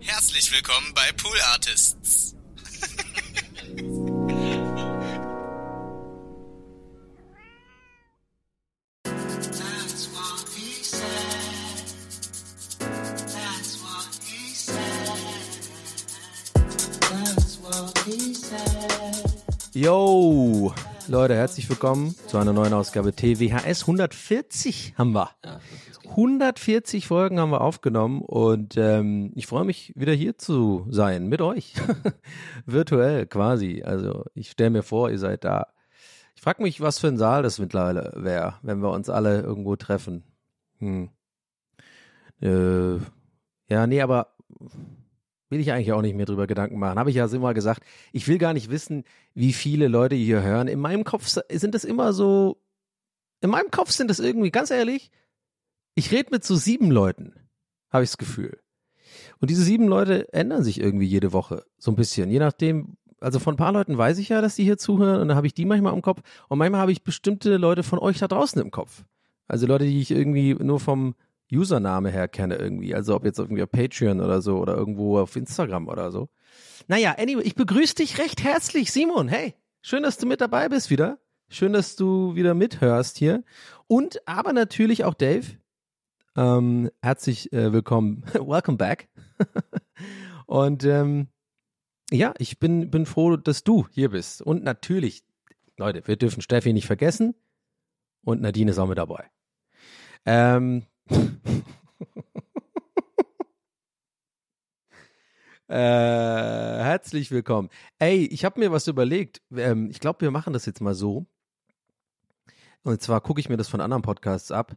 Herzlich willkommen bei Pool Artists. Yo, Leute, herzlich willkommen zu einer neuen Ausgabe TWHS 140 haben wir. 140 Folgen haben wir aufgenommen und ähm, ich freue mich wieder hier zu sein mit euch. Virtuell quasi. Also ich stelle mir vor, ihr seid da. Ich frage mich, was für ein Saal das mittlerweile wäre, wenn wir uns alle irgendwo treffen. Hm. Äh, ja, nee, aber will ich eigentlich auch nicht mehr drüber Gedanken machen. Habe ich ja immer gesagt, ich will gar nicht wissen, wie viele Leute hier hören. In meinem Kopf sind es immer so, in meinem Kopf sind es irgendwie, ganz ehrlich, ich rede mit so sieben Leuten, habe ich das Gefühl. Und diese sieben Leute ändern sich irgendwie jede Woche so ein bisschen, je nachdem. Also von ein paar Leuten weiß ich ja, dass die hier zuhören und dann habe ich die manchmal im Kopf und manchmal habe ich bestimmte Leute von euch da draußen im Kopf. Also Leute, die ich irgendwie nur vom Username her kenne irgendwie. Also ob jetzt irgendwie auf Patreon oder so oder irgendwo auf Instagram oder so. Naja, anyway, ich begrüße dich recht herzlich, Simon. Hey, schön, dass du mit dabei bist wieder. Schön, dass du wieder mithörst hier. Und aber natürlich auch Dave. Ähm, herzlich äh, willkommen. Welcome back. Und ähm, ja, ich bin, bin froh, dass du hier bist. Und natürlich, Leute, wir dürfen Steffi nicht vergessen. Und Nadine ist auch mit dabei. Ähm, äh, herzlich willkommen. Ey, ich habe mir was überlegt. Ähm, ich glaube, wir machen das jetzt mal so. Und zwar gucke ich mir das von anderen Podcasts ab.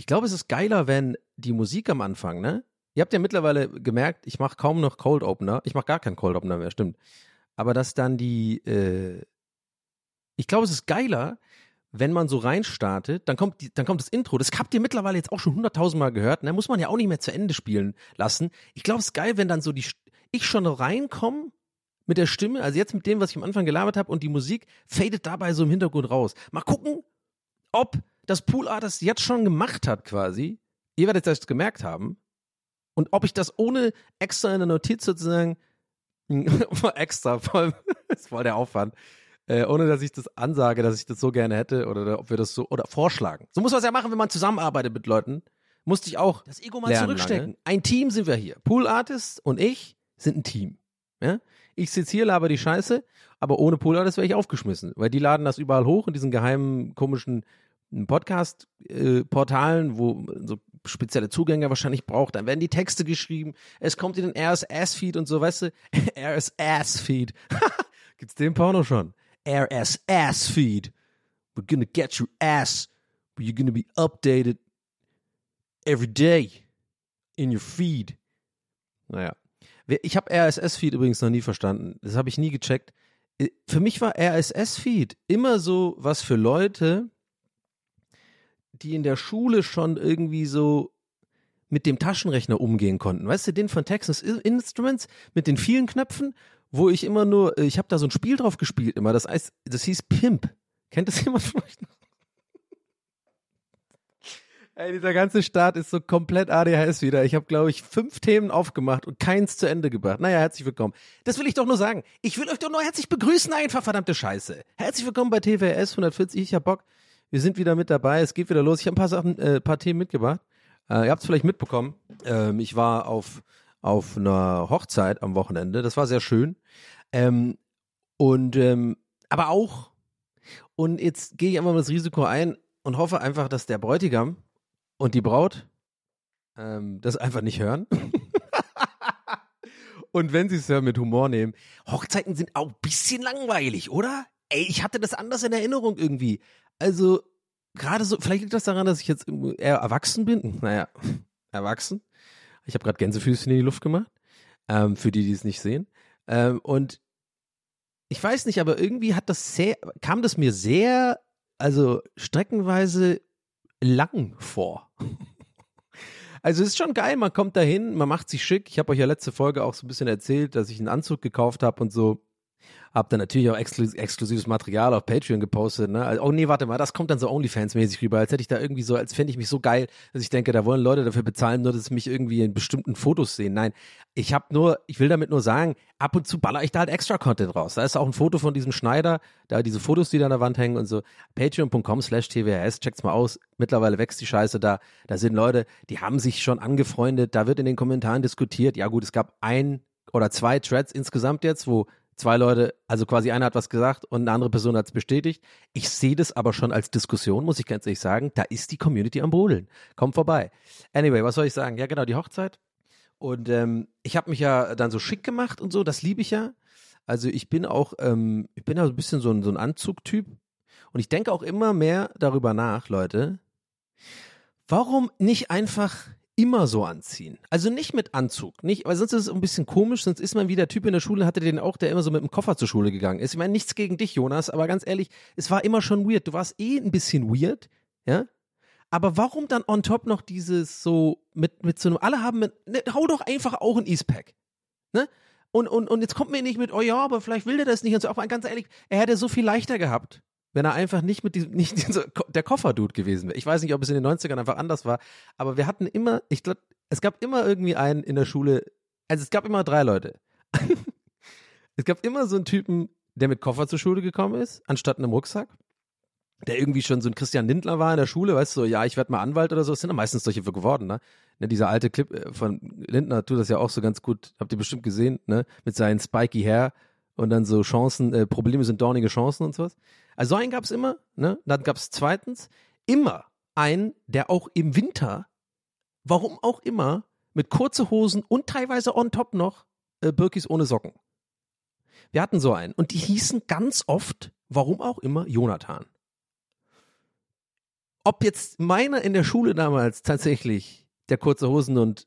Ich glaube, es ist geiler, wenn die Musik am Anfang, ne? Ihr habt ja mittlerweile gemerkt, ich mache kaum noch Cold Opener. Ich mache gar keinen Cold Opener mehr, stimmt. Aber dass dann die, äh, ich glaube, es ist geiler, wenn man so reinstartet, dann kommt, die, dann kommt das Intro. Das habt ihr mittlerweile jetzt auch schon hunderttausendmal gehört. Ne? Muss man ja auch nicht mehr zu Ende spielen lassen. Ich glaube, es ist geil, wenn dann so die, ich schon reinkomme mit der Stimme, also jetzt mit dem, was ich am Anfang gelabert habe und die Musik fadet dabei so im Hintergrund raus. Mal gucken, ob das Pool Art das jetzt schon gemacht hat quasi. Ihr werdet das gemerkt haben. Und ob ich das ohne extra in der Notiz sozusagen, extra, voll, ist voll der Aufwand, äh, ohne dass ich das ansage, dass ich das so gerne hätte oder ob wir das so oder vorschlagen. So muss man es ja machen, wenn man zusammenarbeitet mit Leuten. Musste ich auch das Ego mal zurückstecken. Lange. Ein Team sind wir hier. Pool Artist und ich sind ein Team. Ja? Ich sitze hier, laber die Scheiße, aber ohne Pool Artist wäre ich aufgeschmissen, weil die laden das überall hoch in diesen geheimen, komischen Podcast-Portalen, äh, wo so spezielle Zugänge wahrscheinlich braucht. Dann werden die Texte geschrieben. Es kommt in den RSS-Feed und so, weißt du? RSS-Feed. Gibt's den Porno schon? RSS-Feed. We're gonna get your ass. But you're gonna be updated every day in your feed. Naja. Ich habe RSS-Feed übrigens noch nie verstanden. Das habe ich nie gecheckt. Für mich war RSS-Feed immer so was für Leute, die in der Schule schon irgendwie so mit dem Taschenrechner umgehen konnten. Weißt du, den von Texas Instruments mit den vielen Knöpfen, wo ich immer nur, ich habe da so ein Spiel drauf gespielt immer, das heißt, das hieß Pimp. Kennt das jemand von euch noch? Ey, dieser ganze Start ist so komplett ADHS wieder. Ich habe, glaube ich, fünf Themen aufgemacht und keins zu Ende gebracht. Naja, herzlich willkommen. Das will ich doch nur sagen. Ich will euch doch nur herzlich begrüßen, einfach verdammte Scheiße. Herzlich willkommen bei TWS 140. Ich hab Bock. Wir sind wieder mit dabei. Es geht wieder los. Ich habe ein paar Sachen, äh, paar Themen mitgebracht. Äh, ihr habt es vielleicht mitbekommen. Ähm, ich war auf, auf einer Hochzeit am Wochenende. Das war sehr schön. Ähm, und ähm, aber auch, und jetzt gehe ich einfach mal das Risiko ein und hoffe einfach, dass der Bräutigam und die Braut ähm, das einfach nicht hören. und wenn sie es hören, mit Humor nehmen. Hochzeiten sind auch ein bisschen langweilig, oder? Ey, ich hatte das anders in Erinnerung irgendwie. Also, gerade so, vielleicht liegt das daran, dass ich jetzt eher erwachsen bin. Naja, erwachsen. Ich habe gerade Gänsefüßchen in die Luft gemacht. Ähm, für die, die es nicht sehen. Ähm, und ich weiß nicht, aber irgendwie hat das sehr, kam das mir sehr, also streckenweise lang vor. Also es ist schon geil, man kommt dahin, man macht sich schick. Ich habe euch ja letzte Folge auch so ein bisschen erzählt, dass ich einen Anzug gekauft habe und so. Hab dann natürlich auch exklus exklusives Material auf Patreon gepostet, ne? Also, oh nee, warte mal, das kommt dann so Onlyfans-mäßig rüber, als hätte ich da irgendwie so, als fände ich mich so geil, dass ich denke, da wollen Leute dafür bezahlen, nur dass sie mich irgendwie in bestimmten Fotos sehen. Nein, ich habe nur, ich will damit nur sagen, ab und zu baller ich da halt extra Content raus. Da ist auch ein Foto von diesem Schneider, da diese Fotos, die da an der Wand hängen und so. Patreon.com slash TWRS, checkt's mal aus. Mittlerweile wächst die Scheiße da. Da sind Leute, die haben sich schon angefreundet, da wird in den Kommentaren diskutiert. Ja gut, es gab ein oder zwei Threads insgesamt jetzt, wo zwei Leute, also quasi einer hat was gesagt und eine andere Person hat es bestätigt. Ich sehe das aber schon als Diskussion, muss ich ganz ehrlich sagen. Da ist die Community am Brodeln. Kommt vorbei. Anyway, was soll ich sagen? Ja, genau, die Hochzeit. Und ähm, ich habe mich ja dann so schick gemacht und so, das liebe ich ja. Also ich bin auch, ähm, ich bin ja ein bisschen so ein, so ein Anzugtyp. Und ich denke auch immer mehr darüber nach, Leute. Warum nicht einfach immer so anziehen. Also nicht mit Anzug, nicht, weil sonst ist es ein bisschen komisch, sonst ist man wie der Typ in der Schule, hatte den auch, der immer so mit dem Koffer zur Schule gegangen ist. Ich meine, nichts gegen dich, Jonas, aber ganz ehrlich, es war immer schon weird. Du warst eh ein bisschen weird, ja? Aber warum dann on top noch dieses so mit, mit so einem, alle haben mit, ne, hau doch einfach auch ein Eastpack, ne? Und, und, und jetzt kommt mir nicht mit, oh ja, aber vielleicht will der das nicht und so. Auch ganz ehrlich, er hätte so viel leichter gehabt, wenn er einfach nicht mit diesem, nicht dieser, der Kofferdude gewesen wäre. Ich weiß nicht, ob es in den 90ern einfach anders war, aber wir hatten immer, ich glaube, es gab immer irgendwie einen in der Schule, also es gab immer drei Leute. es gab immer so einen Typen, der mit Koffer zur Schule gekommen ist, anstatt einem Rucksack. Der irgendwie schon so ein Christian Lindler war in der Schule, weißt du, so, ja, ich werde mal Anwalt oder so. Es sind ja meistens solche für geworden, ne? ne? Dieser alte Clip äh, von Lindner tut das ja auch so ganz gut, habt ihr bestimmt gesehen, ne? Mit seinen spiky Hair und dann so Chancen, äh, Probleme sind dornige Chancen und sowas. Also so einen gab es immer, ne? Dann gab es zweitens immer einen, der auch im Winter, warum auch immer, mit kurze Hosen und teilweise on top noch äh, Birkis ohne Socken. Wir hatten so einen und die hießen ganz oft, warum auch immer, Jonathan. Ob jetzt meiner in der Schule damals tatsächlich der kurze Hosen und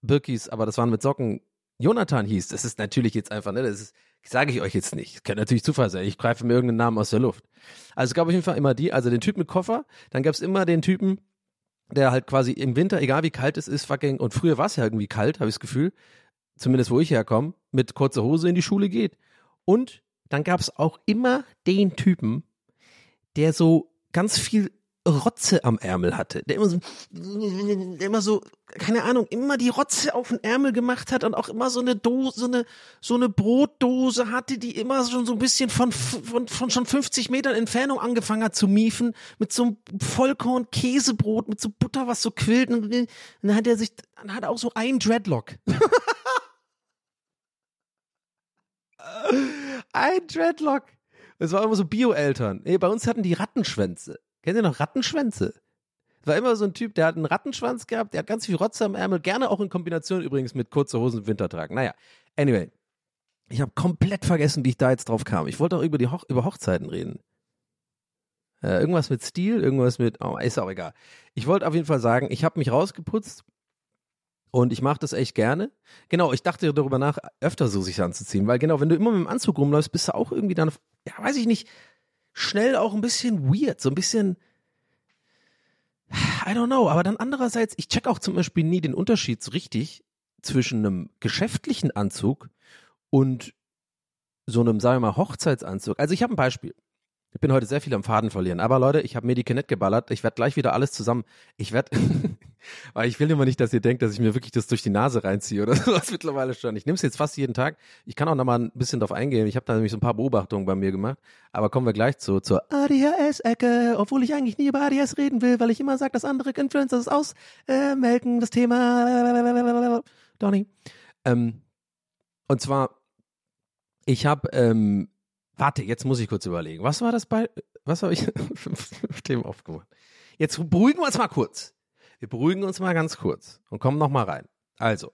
Birkis, aber das waren mit Socken, Jonathan hieß, das ist natürlich jetzt einfach, ne, das ist, sage ich euch jetzt nicht. Könnte natürlich Zufall sein. Ich greife mir irgendeinen Namen aus der Luft. Also es gab auf jeden Fall immer die, also den Typ mit Koffer, dann gab es immer den Typen, der halt quasi im Winter, egal wie kalt es ist, fucking, und früher war es ja irgendwie kalt, habe ich das Gefühl, zumindest wo ich herkomme, mit kurzer Hose in die Schule geht. Und dann gab es auch immer den Typen, der so ganz viel Rotze am Ärmel hatte, der immer so, der immer so, keine Ahnung, immer die Rotze auf den Ärmel gemacht hat und auch immer so eine Dose, so eine, so eine Brotdose hatte, die immer schon so ein bisschen von, von, von schon 50 Metern Entfernung angefangen hat zu miefen, mit so einem Vollkorn-Käsebrot, mit so Butter, was so quillt und, dann hat er sich, dann hat er auch so ein Dreadlock. ein Dreadlock. Es war immer so Bio-Eltern. Nee, bei uns hatten die Rattenschwänze. Kennt ihr noch Rattenschwänze? War immer so ein Typ, der hat einen Rattenschwanz gehabt, der hat ganz viel Rotze am Ärmel, gerne auch in Kombination übrigens mit kurzer Hosen im Wintertragen. Naja, anyway. Ich habe komplett vergessen, wie ich da jetzt drauf kam. Ich wollte auch über die Hoch über Hochzeiten reden. Äh, irgendwas mit Stil, irgendwas mit, oh, ist auch egal. Ich wollte auf jeden Fall sagen, ich habe mich rausgeputzt und ich mache das echt gerne. Genau, ich dachte darüber nach, öfter so sich anzuziehen, weil genau, wenn du immer mit dem Anzug rumläufst, bist du auch irgendwie dann, ja, weiß ich nicht, schnell auch ein bisschen weird, so ein bisschen, I don't know, aber dann andererseits, ich check auch zum Beispiel nie den Unterschied so richtig zwischen einem geschäftlichen Anzug und so einem, sagen wir mal, Hochzeitsanzug. Also ich habe ein Beispiel. Ich bin heute sehr viel am Faden verlieren. Aber Leute, ich habe Medicanet geballert. Ich werde gleich wieder alles zusammen. Ich werde, weil ich will immer nicht, dass ihr denkt, dass ich mir wirklich das durch die Nase reinziehe oder sowas mittlerweile schon. Ich nehme es jetzt fast jeden Tag. Ich kann auch noch mal ein bisschen drauf eingehen. Ich habe da nämlich so ein paar Beobachtungen bei mir gemacht. Aber kommen wir gleich zu, zur ADHS-Ecke, obwohl ich eigentlich nie über ADHS reden will, weil ich immer sage, dass andere Influencer das ausmelken, das Thema. Donny. Ähm, und zwar, ich habe ähm, Warte, jetzt muss ich kurz überlegen. Was war das bei, was habe ich für Themen aufgemacht? Jetzt beruhigen wir uns mal kurz. Wir beruhigen uns mal ganz kurz und kommen nochmal rein. Also,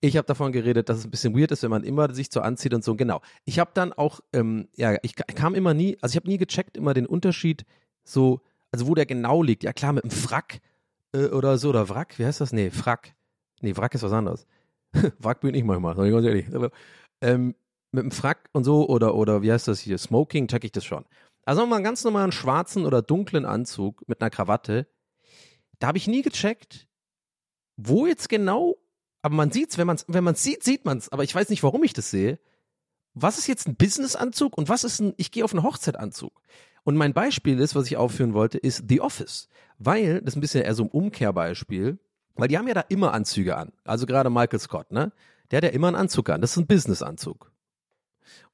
ich habe davon geredet, dass es ein bisschen weird ist, wenn man immer sich so anzieht und so. Genau. Ich habe dann auch, ähm, ja, ich kam immer nie, also ich habe nie gecheckt immer den Unterschied, so, also wo der genau liegt. Ja klar, mit einem Frack äh, oder so, oder Wrack, wie heißt das? Nee, Frack. Nee, Wrack ist was anderes. Wrack bin ich manchmal, sag ich ganz ehrlich. Aber, ähm, mit dem Frack und so oder, oder wie heißt das hier, Smoking, check ich das schon. Also mal einen ganz normalen schwarzen oder dunklen Anzug mit einer Krawatte. Da habe ich nie gecheckt, wo jetzt genau, aber man sieht's, wenn man es wenn man's sieht, sieht man's, aber ich weiß nicht, warum ich das sehe. Was ist jetzt ein Businessanzug und was ist ein, ich gehe auf einen Hochzeitanzug. Und mein Beispiel ist, was ich aufführen wollte, ist The Office. Weil, das ist ein bisschen eher so ein Umkehrbeispiel, weil die haben ja da immer Anzüge an. Also gerade Michael Scott, ne? Der hat ja immer einen Anzug an. Das ist ein Businessanzug.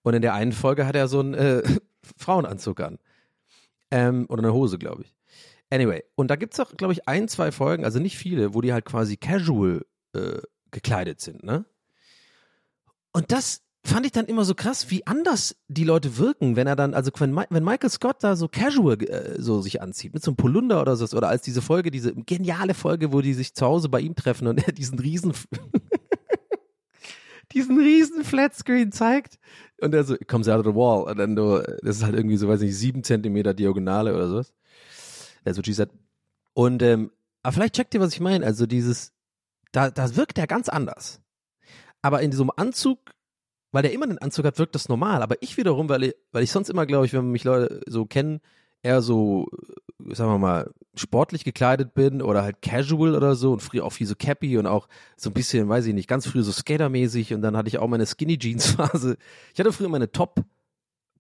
Und in der einen Folge hat er so einen äh, Frauenanzug an. Ähm, oder eine Hose, glaube ich. Anyway, und da gibt es auch, glaube ich, ein, zwei Folgen, also nicht viele, wo die halt quasi casual äh, gekleidet sind, ne? Und das fand ich dann immer so krass, wie anders die Leute wirken, wenn er dann, also wenn, wenn Michael Scott da so casual äh, so sich anzieht, mit so einem Polunder oder so, oder als diese Folge, diese geniale Folge, wo die sich zu Hause bei ihm treffen und er diesen riesen diesen riesen Flatscreen zeigt. Und er so, comes out of the wall. Und dann du, das ist halt irgendwie so, weiß nicht, sieben Zentimeter Diagonale oder sowas. She said. Und, ähm, aber vielleicht checkt ihr, was ich meine. Also dieses, da, da wirkt er ganz anders. Aber in diesem Anzug, weil der immer den Anzug hat, wirkt das normal. Aber ich wiederum, weil ich, weil ich sonst immer, glaube ich, wenn mich Leute so kennen, eher so, sagen wir mal, sportlich gekleidet bin oder halt casual oder so und früher auch viel so Cappy und auch so ein bisschen, weiß ich nicht, ganz früh so Skatermäßig und dann hatte ich auch meine Skinny Jeans Phase. Ich hatte früher meine Top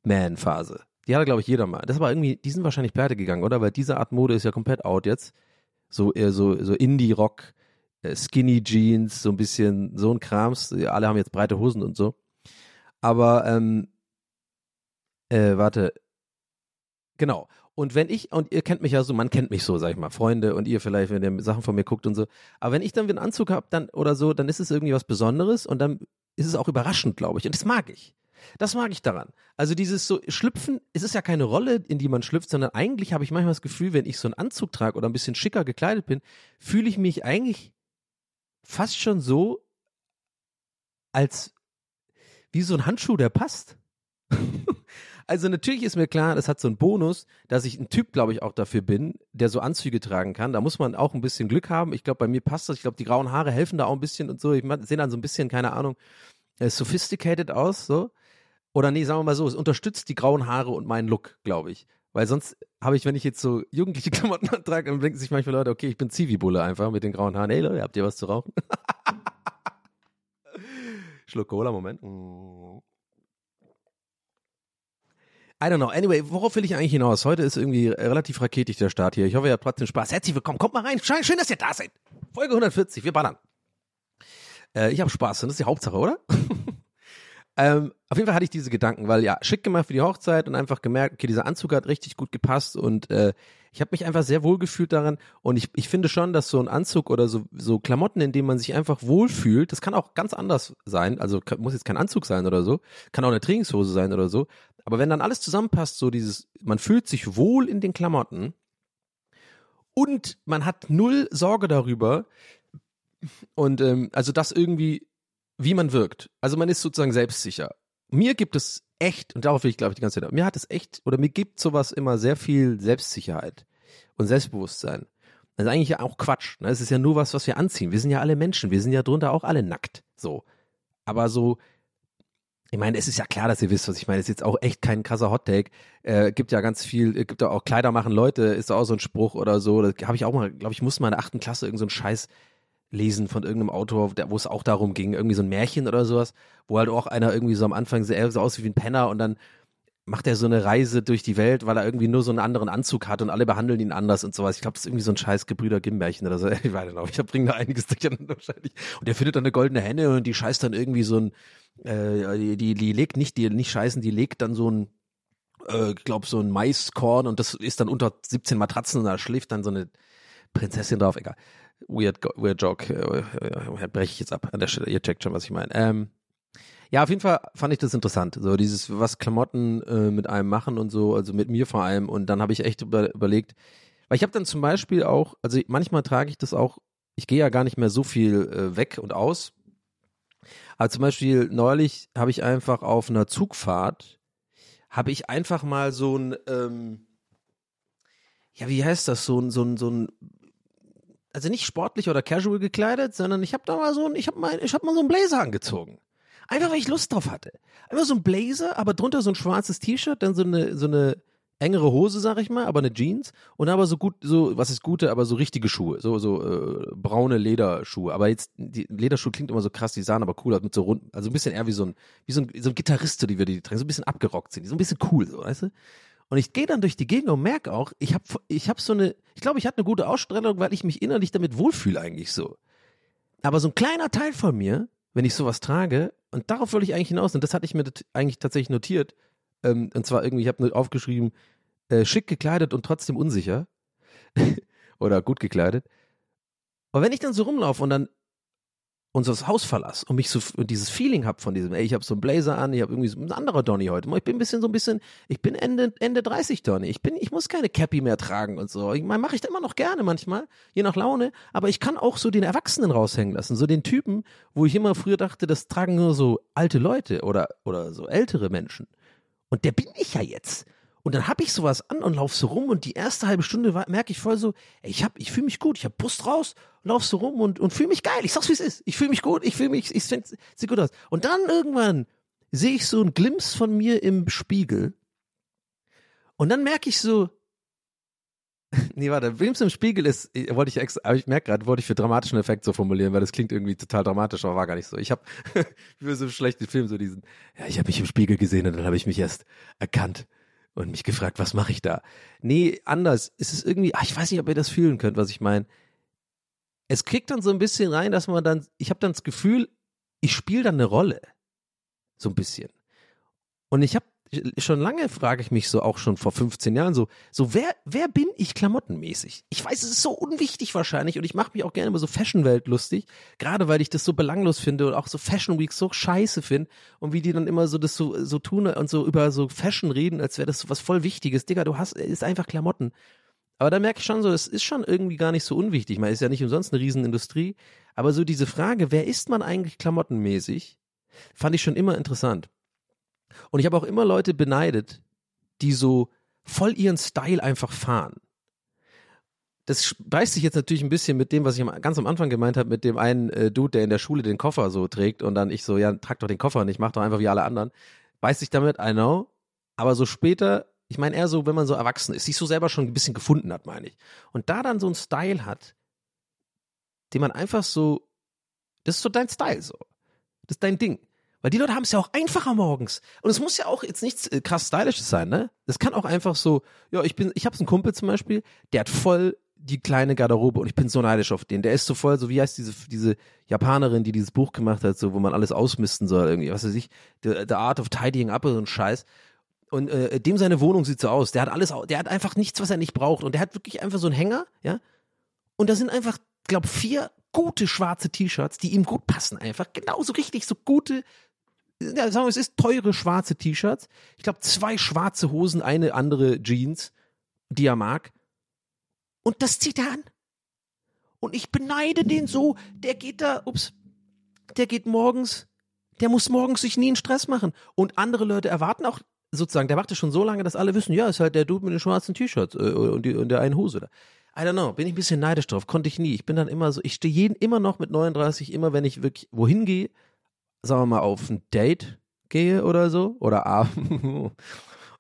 Man Phase. Die hatte, glaube ich, jeder mal. Das war irgendwie, die sind wahrscheinlich pleite gegangen, oder? Weil diese Art Mode ist ja komplett out jetzt. So eher so, so Indie-Rock, äh, Skinny Jeans, so ein bisschen so ein Krams. Alle haben jetzt breite Hosen und so. Aber, ähm, äh, warte, Genau. Und wenn ich, und ihr kennt mich ja so, man kennt mich so, sag ich mal, Freunde und ihr vielleicht, wenn ihr Sachen von mir guckt und so. Aber wenn ich dann wieder einen Anzug habe dann oder so, dann ist es irgendwie was Besonderes und dann ist es auch überraschend, glaube ich. Und das mag ich. Das mag ich daran. Also dieses so Schlüpfen, es ist ja keine Rolle, in die man schlüpft, sondern eigentlich habe ich manchmal das Gefühl, wenn ich so einen Anzug trage oder ein bisschen schicker gekleidet bin, fühle ich mich eigentlich fast schon so, als wie so ein Handschuh, der passt. Also natürlich ist mir klar, das hat so einen Bonus, dass ich ein Typ, glaube ich, auch dafür bin, der so Anzüge tragen kann. Da muss man auch ein bisschen Glück haben. Ich glaube, bei mir passt das. Ich glaube, die grauen Haare helfen da auch ein bisschen und so. Ich sehe dann so ein bisschen, keine Ahnung, äh, sophisticated aus, so. Oder nee, sagen wir mal so, es unterstützt die grauen Haare und meinen Look, glaube ich. Weil sonst habe ich, wenn ich jetzt so jugendliche Klamotten antrage, dann denken sich manchmal Leute, okay, ich bin Zivi-Bulle einfach mit den grauen Haaren. Hey Leute, habt ihr was zu rauchen? Schluck Cola, Moment. I don't know. Anyway, worauf will ich eigentlich hinaus? Heute ist irgendwie relativ raketig der Start hier. Ich hoffe, ihr habt trotzdem Spaß. Herzlich willkommen. Kommt mal rein. Schön, dass ihr da seid. Folge 140. Wir ballern. Äh, ich habe Spaß. Und das ist die Hauptsache, oder? ähm, auf jeden Fall hatte ich diese Gedanken, weil ja, schick gemacht für die Hochzeit und einfach gemerkt, okay, dieser Anzug hat richtig gut gepasst und äh, ich habe mich einfach sehr wohl gefühlt daran und ich, ich finde schon, dass so ein Anzug oder so, so Klamotten, in denen man sich einfach wohlfühlt, das kann auch ganz anders sein, also muss jetzt kein Anzug sein oder so, kann auch eine Trainingshose sein oder so, aber wenn dann alles zusammenpasst, so dieses, man fühlt sich wohl in den Klamotten und man hat null Sorge darüber und ähm, also das irgendwie, wie man wirkt. Also man ist sozusagen selbstsicher. Mir gibt es echt, und darauf will ich glaube ich die ganze Zeit, mir hat es echt, oder mir gibt sowas immer sehr viel Selbstsicherheit und Selbstbewusstsein. Das ist eigentlich ja auch Quatsch. Ne? Es ist ja nur was, was wir anziehen. Wir sind ja alle Menschen. Wir sind ja drunter auch alle nackt. So. Aber so, ich meine, es ist ja klar, dass ihr wisst, was ich meine. Es ist jetzt auch echt kein krasser Hottake. Äh, gibt ja ganz viel, äh, gibt ja auch Kleider machen Leute, ist auch so ein Spruch oder so. Da habe ich auch mal, glaube ich, musste mal in der achten Klasse irgendeinen so Scheiß lesen von irgendeinem Autor, wo es auch darum ging, irgendwie so ein Märchen oder sowas, wo halt auch einer irgendwie so am Anfang sehr so aussieht wie ein Penner und dann macht er so eine Reise durch die Welt, weil er irgendwie nur so einen anderen Anzug hat und alle behandeln ihn anders und sowas. Ich glaube, das ist irgendwie so ein scheiß Gebrüder Gimbärchen oder so. Ich weiß nicht, ich bringe da einiges durcheinander wahrscheinlich. Und er findet dann eine goldene Henne und die scheißt dann irgendwie so ein, äh, die, die, die legt nicht, die nicht scheißen, die legt dann so ein, äh, glaube, so ein Maiskorn und das ist dann unter 17 Matratzen und da schläft dann so eine Prinzessin drauf, egal. Weird, weird Joke, äh, äh, breche ich jetzt ab an der Stelle. Ihr checkt schon, was ich meine. Ähm, ja, auf jeden Fall fand ich das interessant. So dieses, was Klamotten äh, mit einem machen und so, also mit mir vor allem. Und dann habe ich echt über, überlegt, weil ich habe dann zum Beispiel auch, also manchmal trage ich das auch, ich gehe ja gar nicht mehr so viel äh, weg und aus. Aber zum Beispiel neulich habe ich einfach auf einer Zugfahrt, habe ich einfach mal so ein, ähm, ja, wie heißt das, so ein, so ein, so ein, also nicht sportlich oder casual gekleidet, sondern ich habe da mal so ein, ich habe mal, ich habe mal so einen Blazer angezogen. Einfach weil ich Lust drauf hatte. Einfach so ein Blazer, aber drunter so ein schwarzes T-Shirt, dann so eine, so eine engere Hose, sag ich mal, aber eine Jeans und aber so gut, so, was ist gute, aber so richtige Schuhe, so, so äh, braune Lederschuhe. Aber jetzt, die Lederschuhe klingt immer so krass, die sahen aber cool aus mit so runden, also ein bisschen eher wie so ein, wie so ein, so ein Gitarrist, die wir die tragen, so ein bisschen abgerockt sind, so ein bisschen cool, so, weißt du? Und ich gehe dann durch die Gegend und merke auch, ich habe ich hab so eine, ich glaube, ich hatte eine gute Ausstrahlung, weil ich mich innerlich damit wohlfühle eigentlich so. Aber so ein kleiner Teil von mir, wenn ich sowas trage, und darauf wollte ich eigentlich hinaus, und das hatte ich mir eigentlich tatsächlich notiert, ähm, und zwar irgendwie, ich habe aufgeschrieben, äh, schick gekleidet und trotzdem unsicher. Oder gut gekleidet. Aber wenn ich dann so rumlaufe und dann unser Haus verlasse und mich so und dieses Feeling habe von diesem, ey, ich habe so einen Blazer an, ich habe irgendwie so ein anderer Donny heute. Ich bin ein bisschen so ein bisschen, ich bin Ende Ende 30 Donny. Ich bin ich muss keine Cappy mehr tragen und so. Ich meine, mache ich immer noch gerne manchmal, je nach Laune, aber ich kann auch so den Erwachsenen raushängen lassen, so den Typen, wo ich immer früher dachte, das tragen nur so alte Leute oder oder so ältere Menschen. Und der bin ich ja jetzt. Und dann habe ich sowas an und lauf so rum und die erste halbe Stunde merke ich voll so, ey, ich hab, ich fühle mich gut, ich hab Brust raus, lauf so rum und, und fühle mich geil. Ich sag's wie es ist. Ich fühle mich gut, ich fühle mich, ich sieht gut aus. Und dann irgendwann sehe ich so ein Glimps von mir im Spiegel. Und dann merke ich so, nee, warte, Glimps im Spiegel ist, wollte ich extra, aber ich merke gerade, wollte ich für dramatischen Effekt so formulieren, weil das klingt irgendwie total dramatisch, aber war gar nicht so. Ich habe für so einen schlechten Film so diesen, ja, ich habe mich im Spiegel gesehen und dann habe ich mich erst erkannt und mich gefragt, was mache ich da? Nee, anders. Es ist irgendwie, ach, ich weiß nicht, ob ihr das fühlen könnt, was ich meine. Es kriegt dann so ein bisschen rein, dass man dann, ich habe dann das Gefühl, ich spiele dann eine Rolle. So ein bisschen. Und ich habe schon lange frage ich mich so, auch schon vor 15 Jahren so, so wer, wer bin ich klamottenmäßig? Ich weiß, es ist so unwichtig wahrscheinlich und ich mache mich auch gerne über so Fashion-Welt lustig, gerade weil ich das so belanglos finde und auch so Fashion Week so scheiße finde und wie die dann immer so das so, so tun und so über so Fashion reden, als wäre das so was voll Wichtiges. Digga, du hast, ist einfach Klamotten. Aber da merke ich schon so, es ist schon irgendwie gar nicht so unwichtig. Man ist ja nicht umsonst eine Riesenindustrie. Aber so diese Frage, wer ist man eigentlich klamottenmäßig, fand ich schon immer interessant. Und ich habe auch immer Leute beneidet, die so voll ihren Style einfach fahren. Das beißt sich jetzt natürlich ein bisschen mit dem, was ich ganz am Anfang gemeint habe, mit dem einen äh, Dude, der in der Schule den Koffer so trägt und dann ich so, ja, trag doch den Koffer nicht, mach doch einfach wie alle anderen. Beißt sich damit, I know. Aber so später, ich meine eher so, wenn man so erwachsen ist, sich so selber schon ein bisschen gefunden hat, meine ich. Und da dann so einen Style hat, den man einfach so, das ist so dein Style so. Das ist dein Ding. Weil die Leute haben es ja auch einfacher morgens. Und es muss ja auch jetzt nichts äh, krass Stylisches sein, ne? Das kann auch einfach so, ja, ich bin, ich hab's einen Kumpel zum Beispiel, der hat voll die kleine Garderobe und ich bin so neidisch auf den. Der ist so voll, so wie heißt diese, diese Japanerin, die dieses Buch gemacht hat, so, wo man alles ausmisten soll, irgendwie, was weiß ich, The, the Art of Tidying Up und Scheiß. Und äh, dem seine Wohnung sieht so aus. Der hat alles, der hat einfach nichts, was er nicht braucht. Und der hat wirklich einfach so einen Hänger, ja. Und da sind einfach, glaub, vier gute schwarze T-Shirts, die ihm gut passen, einfach. Genauso richtig, so gute, ja, sagen wir, es ist teure schwarze T-Shirts. Ich glaube, zwei schwarze Hosen, eine andere Jeans, die er mag. Und das zieht er an. Und ich beneide den so, der geht da, ups, der geht morgens, der muss morgens sich nie einen Stress machen. Und andere Leute erwarten auch sozusagen, der macht es schon so lange, dass alle wissen, ja, ist halt der Dude mit den schwarzen T-Shirts äh, und, die, und der einen Hose da. I don't know, bin ich ein bisschen neidisch drauf, konnte ich nie. Ich bin dann immer so, ich stehe jeden immer noch mit 39, immer wenn ich wirklich wohin gehe, sagen wir mal, auf ein Date gehe oder so, oder, ab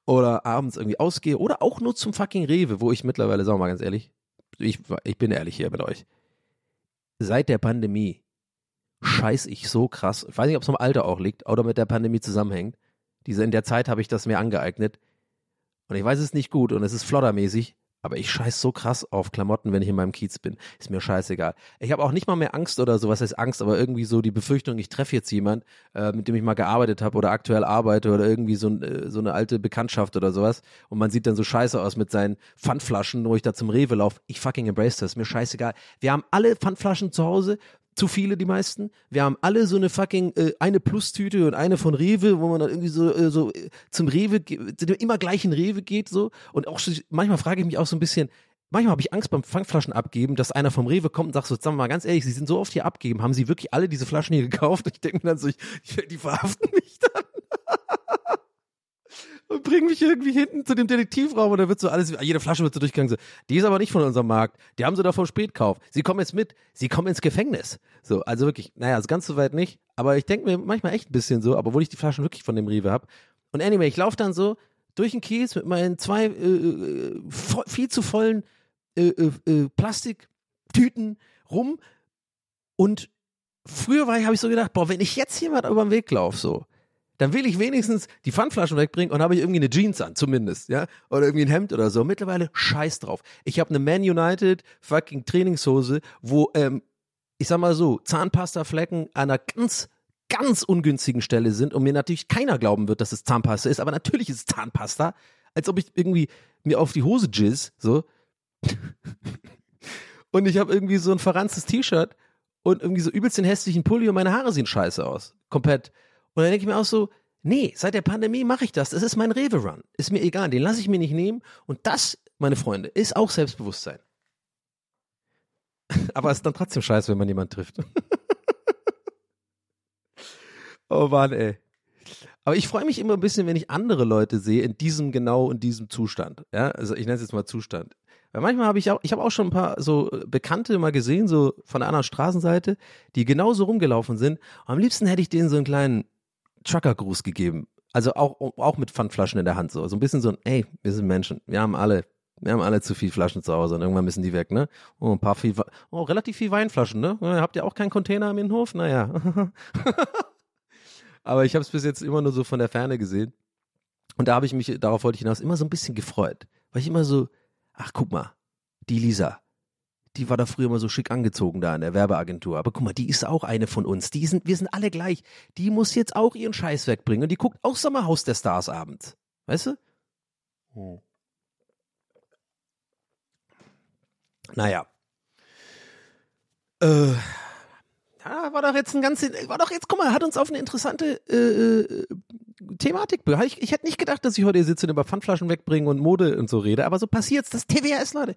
oder abends irgendwie ausgehe, oder auch nur zum fucking Rewe, wo ich mittlerweile, sagen wir mal ganz ehrlich, ich, ich bin ehrlich hier mit euch. Seit der Pandemie scheiß ich so krass, ich weiß nicht, ob es am Alter auch liegt oder mit der Pandemie zusammenhängt, Diese, in der Zeit habe ich das mir angeeignet. Und ich weiß es nicht gut und es ist floddermäßig, aber ich scheiß so krass auf Klamotten, wenn ich in meinem Kiez bin. Ist mir scheißegal. Ich habe auch nicht mal mehr Angst oder so, was heißt Angst, aber irgendwie so die Befürchtung, ich treffe jetzt jemand, äh, mit dem ich mal gearbeitet habe oder aktuell arbeite oder irgendwie so, äh, so eine alte Bekanntschaft oder sowas und man sieht dann so scheiße aus mit seinen Pfandflaschen, wo ich da zum Rewe laufe. Ich fucking embrace das, mir scheißegal. Wir haben alle Pfandflaschen zu Hause, zu viele die meisten. Wir haben alle so eine fucking äh, eine Plus-Tüte und eine von Rewe, wo man dann irgendwie so äh, so äh, zum Rewe ge- immer gleich in Rewe geht so und auch manchmal frage ich mich auch so ein bisschen Manchmal habe ich Angst beim Pfandflaschen abgeben, dass einer vom Rewe kommt und sagt so, sagen wir mal ganz ehrlich, Sie sind so oft hier abgegeben, haben Sie wirklich alle diese Flaschen hier gekauft? Und ich denke mir dann so, ich, ich, die verhaften mich dann und bringen mich irgendwie hinten zu dem Detektivraum und da wird so alles, jede Flasche wird so durchgegangen, so, die ist aber nicht von unserem Markt, die haben sie da vom Spätkauf, sie kommen jetzt mit, sie kommen ins Gefängnis. So, also wirklich, naja, also ganz so weit nicht, aber ich denke mir manchmal echt ein bisschen so, obwohl ich die Flaschen wirklich von dem Rewe habe. Und anyway, ich laufe dann so durch den Kies mit meinen zwei äh, äh, vo- viel zu vollen äh, äh, äh, Plastiktüten rum und früher war ich, habe ich so gedacht, boah, wenn ich jetzt jemand über den Weg laufe, so, dann will ich wenigstens die Pfandflaschen wegbringen und habe ich irgendwie eine Jeans an, zumindest, ja, oder irgendwie ein Hemd oder so. Mittlerweile scheiß drauf. Ich habe eine Man United fucking Trainingshose, wo, ähm, ich sag mal so, Zahnpastaflecken an einer ganz, ganz ungünstigen Stelle sind und mir natürlich keiner glauben wird, dass es Zahnpasta ist, aber natürlich ist es Zahnpasta, als ob ich irgendwie mir auf die Hose jizz, so. und ich habe irgendwie so ein verranztes T-Shirt und irgendwie so übelst den hässlichen Pulli und meine Haare sehen scheiße aus. Komplett. Und dann denke ich mir auch so, nee, seit der Pandemie mache ich das. Das ist mein Rewe-Run. Ist mir egal, den lasse ich mir nicht nehmen. Und das, meine Freunde, ist auch Selbstbewusstsein. Aber es ist dann trotzdem scheiße, wenn man jemanden trifft. oh Mann, ey. Aber ich freue mich immer ein bisschen, wenn ich andere Leute sehe in diesem genau in diesem Zustand. Ja, also ich nenne es jetzt mal Zustand. Weil manchmal habe ich auch, ich habe auch schon ein paar so Bekannte mal gesehen, so von der anderen Straßenseite, die genauso rumgelaufen sind. Und am liebsten hätte ich denen so einen kleinen Trucker-Gruß gegeben. Also auch, auch mit Pfandflaschen in der Hand so. So ein bisschen so ein, ey, wir sind Menschen. Wir haben alle, wir haben alle zu viel Flaschen zu Hause und irgendwann müssen die weg, ne? Oh, ein paar viel, oh, relativ viel Weinflaschen, ne? Habt ihr auch keinen Container im Innenhof? Naja. Aber ich habe es bis jetzt immer nur so von der Ferne gesehen. Und da habe ich mich, darauf wollte ich hinaus, immer so ein bisschen gefreut. Weil ich immer so, ach guck mal, die Lisa, die war da früher immer so schick angezogen da in der Werbeagentur. Aber guck mal, die ist auch eine von uns. Die sind, wir sind alle gleich. Die muss jetzt auch ihren Scheiß wegbringen. Und die guckt auch Sommerhaus der Stars abends. Weißt du? Naja. Äh, ja, war doch jetzt ein ganz, war doch jetzt, guck mal, hat uns auf eine interessante äh, äh, Thematik. Ich, ich hätte nicht gedacht, dass ich heute hier sitze und über Pfandflaschen wegbringen und Mode und so rede, aber so passiert's. Das TWS, Leute.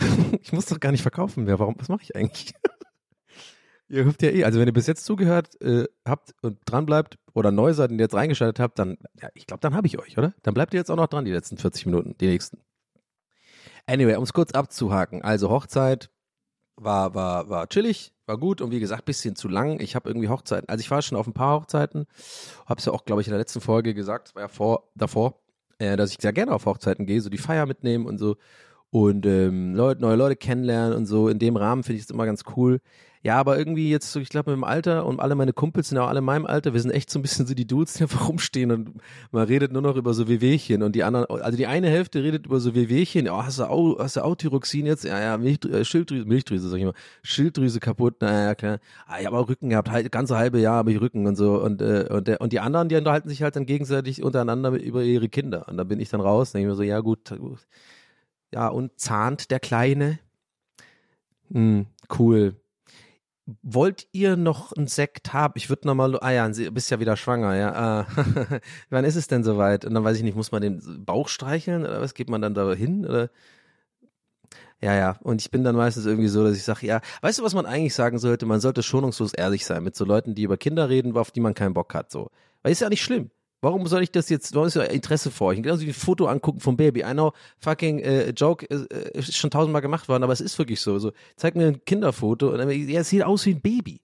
ich muss doch gar nicht verkaufen mehr. Warum? Was mache ich eigentlich? ihr hüpft ja eh. Also wenn ihr bis jetzt zugehört äh, habt und dran bleibt oder neu seid und jetzt reingeschaltet habt, dann, ja, ich glaube, dann habe ich euch, oder? Dann bleibt ihr jetzt auch noch dran, die letzten 40 Minuten, die nächsten. Anyway, um es kurz abzuhaken. Also Hochzeit war, war, war chillig, war gut und wie gesagt, bisschen zu lang. Ich habe irgendwie Hochzeiten, also ich war schon auf ein paar Hochzeiten, hab's ja auch, glaube ich, in der letzten Folge gesagt, war ja vor, davor, äh, dass ich sehr gerne auf Hochzeiten gehe, so die Feier mitnehmen und so und ähm, Leute, neue Leute kennenlernen und so. In dem Rahmen finde ich es immer ganz cool. Ja, aber irgendwie jetzt, ich glaube, mit dem Alter und alle meine Kumpels sind auch alle in meinem Alter, wir sind echt so ein bisschen so die Dudes, die einfach rumstehen und man redet nur noch über so Wehwehchen und die anderen, also die eine Hälfte redet über so Wehwehchen, oh, hast du auch, hast du auch Thyroxin jetzt? Ja, ja, Milch, äh, Schilddrüse, Milchdrüse, sag ich mal, Schilddrüse kaputt, naja, klar. Ah, ich habe auch Rücken gehabt, halt, ganze halbe Jahr habe ich Rücken und so und, äh, und, der, und die anderen, die unterhalten sich halt dann gegenseitig untereinander über ihre Kinder und da bin ich dann raus, denke ich mir so, ja gut, gut. Ja und zahnt der Kleine, hm, cool. Wollt ihr noch einen Sekt haben? Ich würde nochmal, ah ja, du bist ja wieder schwanger, ja. Ah. Wann ist es denn soweit? Und dann weiß ich nicht, muss man den Bauch streicheln oder was? Geht man dann da hin? Oder? Ja, ja. Und ich bin dann meistens irgendwie so, dass ich sage, ja, weißt du, was man eigentlich sagen sollte? Man sollte schonungslos ehrlich sein mit so Leuten, die über Kinder reden, auf die man keinen Bock hat. So. Weil ist ja nicht schlimm. Warum soll ich das jetzt, warum ist ja Interesse vor euch? Genauso wie ein Foto angucken vom Baby. I know, fucking äh, Joke äh, ist schon tausendmal gemacht worden, aber es ist wirklich so. so zeig mir ein Kinderfoto und dann, ja, es sieht aus wie ein Baby.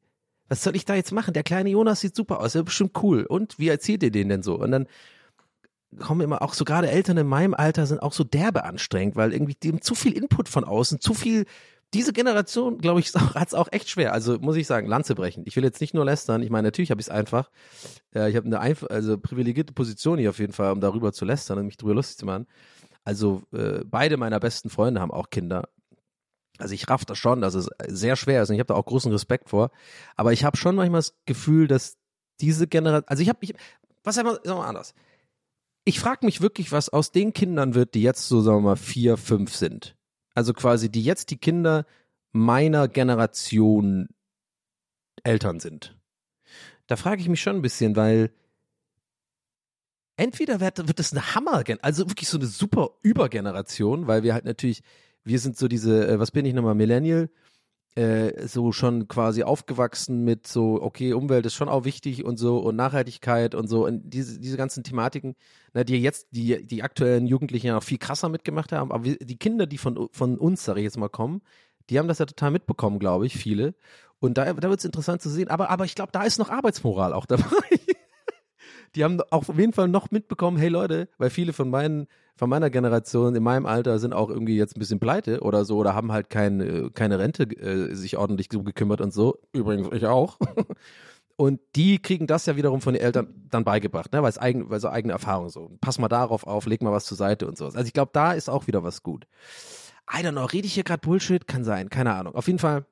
Was soll ich da jetzt machen? Der kleine Jonas sieht super aus, der ist bestimmt cool. Und wie erzählt ihr den denn so? Und dann kommen immer auch so gerade Eltern in meinem Alter sind auch so derbe anstrengend, weil irgendwie haben zu viel Input von außen, zu viel diese Generation, glaube ich, hat es auch echt schwer. Also muss ich sagen, Lanze brechen. Ich will jetzt nicht nur lästern. Ich meine, natürlich habe ich es einfach. Äh, ich habe eine einf also privilegierte Position hier auf jeden Fall, um darüber zu lästern und mich darüber lustig zu machen. Also äh, beide meiner besten Freunde haben auch Kinder. Also ich raff das schon, dass es sehr schwer ist und ich habe da auch großen Respekt vor. Aber ich habe schon manchmal das Gefühl, dass diese Generation, also ich habe, ich, was wir, sagen wir anders. Ich frage mich wirklich, was aus den Kindern wird, die jetzt so, sagen wir mal, vier, fünf sind. Also quasi, die jetzt die Kinder meiner Generation Eltern sind. Da frage ich mich schon ein bisschen, weil entweder wird, wird das eine Hammer, also wirklich so eine super Übergeneration, weil wir halt natürlich, wir sind so diese, äh, was bin ich nochmal, Millennial, äh, so schon quasi aufgewachsen mit so, okay, Umwelt ist schon auch wichtig und so und Nachhaltigkeit und so und diese, diese ganzen Thematiken, na, die jetzt die, die aktuellen Jugendlichen ja noch viel krasser mitgemacht haben, aber die Kinder, die von, von uns, sage ich jetzt mal, kommen, die haben das ja total mitbekommen, glaube ich, viele. Und da, da wird es interessant zu sehen. Aber, aber ich glaube, da ist noch Arbeitsmoral auch dabei. die haben auch auf jeden Fall noch mitbekommen, hey Leute, weil viele von meinen, von meiner Generation in meinem Alter sind auch irgendwie jetzt ein bisschen pleite oder so oder haben halt kein, keine Rente äh, sich ordentlich so gekümmert und so. Übrigens ich auch. Und die kriegen das ja wiederum von den Eltern dann beigebracht, ne? weil es eigen, so eigene Erfahrung so. Pass mal darauf auf, leg mal was zur Seite und sowas. Also ich glaube, da ist auch wieder was gut. I don't know, rede ich hier gerade Bullshit? Kann sein, keine Ahnung. Auf jeden Fall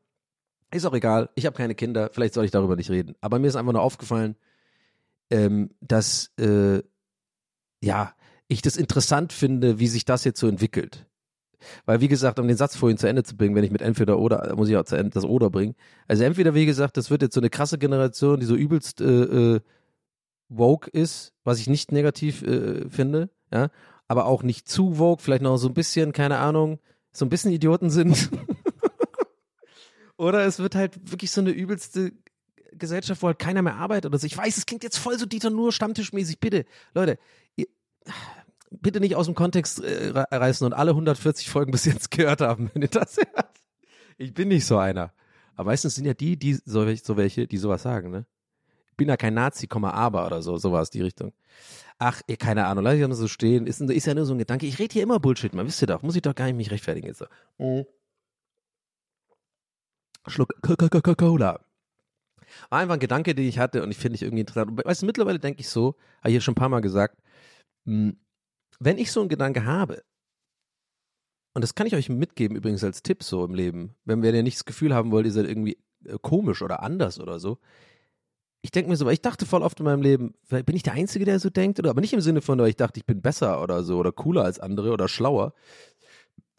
ist auch egal. Ich habe keine Kinder, vielleicht soll ich darüber nicht reden. Aber mir ist einfach nur aufgefallen, ähm, dass äh, ja ich das interessant finde, wie sich das jetzt so entwickelt. Weil, wie gesagt, um den Satz vorhin zu Ende zu bringen, wenn ich mit entweder oder, muss ich auch das oder bringen. Also entweder, wie gesagt, das wird jetzt so eine krasse Generation, die so übelst äh, äh, woke ist, was ich nicht negativ äh, finde, ja, aber auch nicht zu woke, vielleicht noch so ein bisschen, keine Ahnung, so ein bisschen Idioten sind. oder es wird halt wirklich so eine übelste Gesellschaft, wo halt keiner mehr arbeitet oder so. Ich weiß, es klingt jetzt voll so Dieter nur stammtischmäßig. Bitte, Leute, ihr, bitte nicht aus dem Kontext äh, reißen und alle 140 Folgen bis jetzt gehört haben, wenn ihr das hört. Ich bin nicht so einer. Aber meistens sind ja die, die so, so welche, die sowas sagen, ne? Ich bin ja kein Nazi, aber oder so, sowas, die Richtung. Ach, eh, keine Ahnung, lass ich nur so stehen. Ist, ist ja nur so ein Gedanke. Ich rede hier immer Bullshit, man wisst ihr doch. Muss ich doch gar nicht mich rechtfertigen jetzt so. Mhm. Schluck Coca-Cola. War einfach ein Gedanke, den ich hatte und ich finde ich irgendwie interessant. weißt du, mittlerweile denke ich so, habe ich ja schon ein paar Mal gesagt, mh, hm, wenn ich so einen Gedanke habe, und das kann ich euch mitgeben übrigens als Tipp so im Leben, wenn wir ja nicht das Gefühl haben wollt, ihr seid irgendwie äh, komisch oder anders oder so. Ich denke mir so, weil ich dachte voll oft in meinem Leben, bin ich der Einzige, der so denkt, oder aber nicht im Sinne von, weil ich dachte, ich bin besser oder so oder cooler als andere oder schlauer,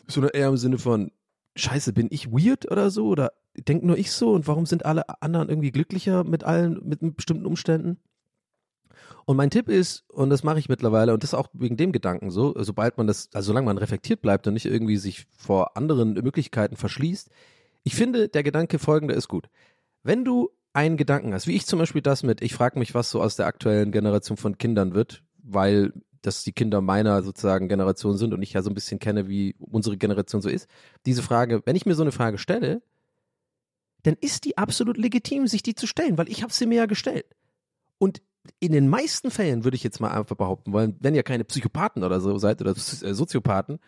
sondern eher im Sinne von, Scheiße, bin ich weird oder so oder denke nur ich so und warum sind alle anderen irgendwie glücklicher mit allen mit bestimmten Umständen? Und mein Tipp ist, und das mache ich mittlerweile, und das auch wegen dem Gedanken so, sobald man das, also solange man reflektiert bleibt und nicht irgendwie sich vor anderen Möglichkeiten verschließt, ich finde, der Gedanke folgender ist gut. Wenn du einen Gedanken hast, wie ich zum Beispiel das mit, ich frage mich, was so aus der aktuellen Generation von Kindern wird, weil das die Kinder meiner sozusagen Generation sind und ich ja so ein bisschen kenne, wie unsere Generation so ist. Diese Frage, wenn ich mir so eine Frage stelle, dann ist die absolut legitim, sich die zu stellen, weil ich habe sie mir ja gestellt. Und in den meisten Fällen würde ich jetzt mal einfach behaupten wollen, wenn ihr keine Psychopathen oder so seid oder äh, Soziopathen,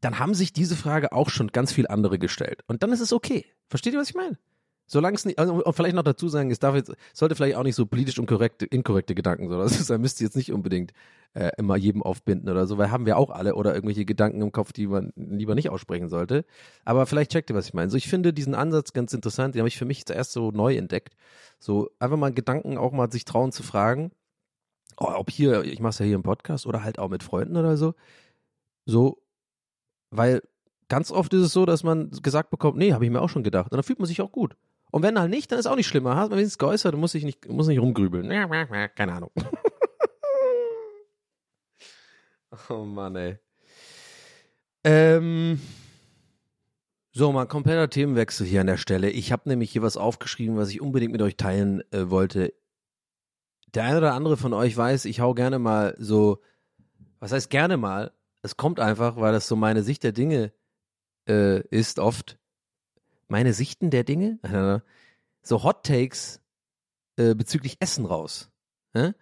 dann haben sich diese Frage auch schon ganz viel andere gestellt. Und dann ist es okay. Versteht ihr, was ich meine? Solange es nicht, also, und vielleicht noch dazu sagen, es darf jetzt, sollte vielleicht auch nicht so politisch inkorrekte, inkorrekte Gedanken, so, das ist, da müsst ihr jetzt nicht unbedingt äh, immer jedem aufbinden oder so, weil haben wir auch alle oder irgendwelche Gedanken im Kopf, die man lieber nicht aussprechen sollte. Aber vielleicht checkt ihr, was ich meine. So, ich finde diesen Ansatz ganz interessant, den habe ich für mich zuerst so neu entdeckt. So, einfach mal Gedanken auch mal sich trauen zu fragen, oh, ob hier, ich mache es ja hier im Podcast oder halt auch mit Freunden oder so. So, weil ganz oft ist es so, dass man gesagt bekommt, nee, habe ich mir auch schon gedacht. Und dann fühlt man sich auch gut. Und wenn halt nicht, dann ist auch nicht schlimmer. Hat man wenigstens geäußert muss ich nicht, muss nicht rumgrübeln. Keine Ahnung. oh Mann, ey. Ähm. So, mal kompletter Themenwechsel hier an der Stelle. Ich habe nämlich hier was aufgeschrieben, was ich unbedingt mit euch teilen äh, wollte. Der eine oder andere von euch weiß, ich hau gerne mal so, was heißt gerne mal? Es kommt einfach, weil das so meine Sicht der Dinge äh, ist oft meine Sichten der Dinge, so Hot Takes äh, bezüglich Essen raus. Ja?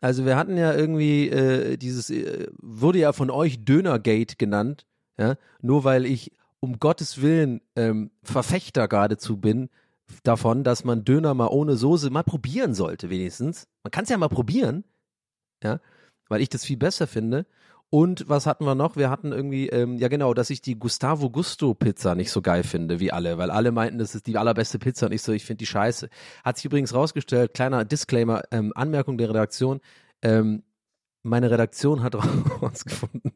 Also wir hatten ja irgendwie äh, dieses, äh, wurde ja von euch Dönergate genannt, ja? nur weil ich um Gottes Willen ähm, Verfechter geradezu bin davon, dass man Döner mal ohne Soße mal probieren sollte, wenigstens. Man kann es ja mal probieren, ja, weil ich das viel besser finde. Und was hatten wir noch? Wir hatten irgendwie, ähm, ja genau, dass ich die Gustavo Gusto Pizza nicht so geil finde wie alle, weil alle meinten, das ist die allerbeste Pizza und ich so, ich finde die scheiße. Hat sich übrigens rausgestellt, kleiner Disclaimer, ähm, Anmerkung der Redaktion, ähm, meine Redaktion hat rausgefunden,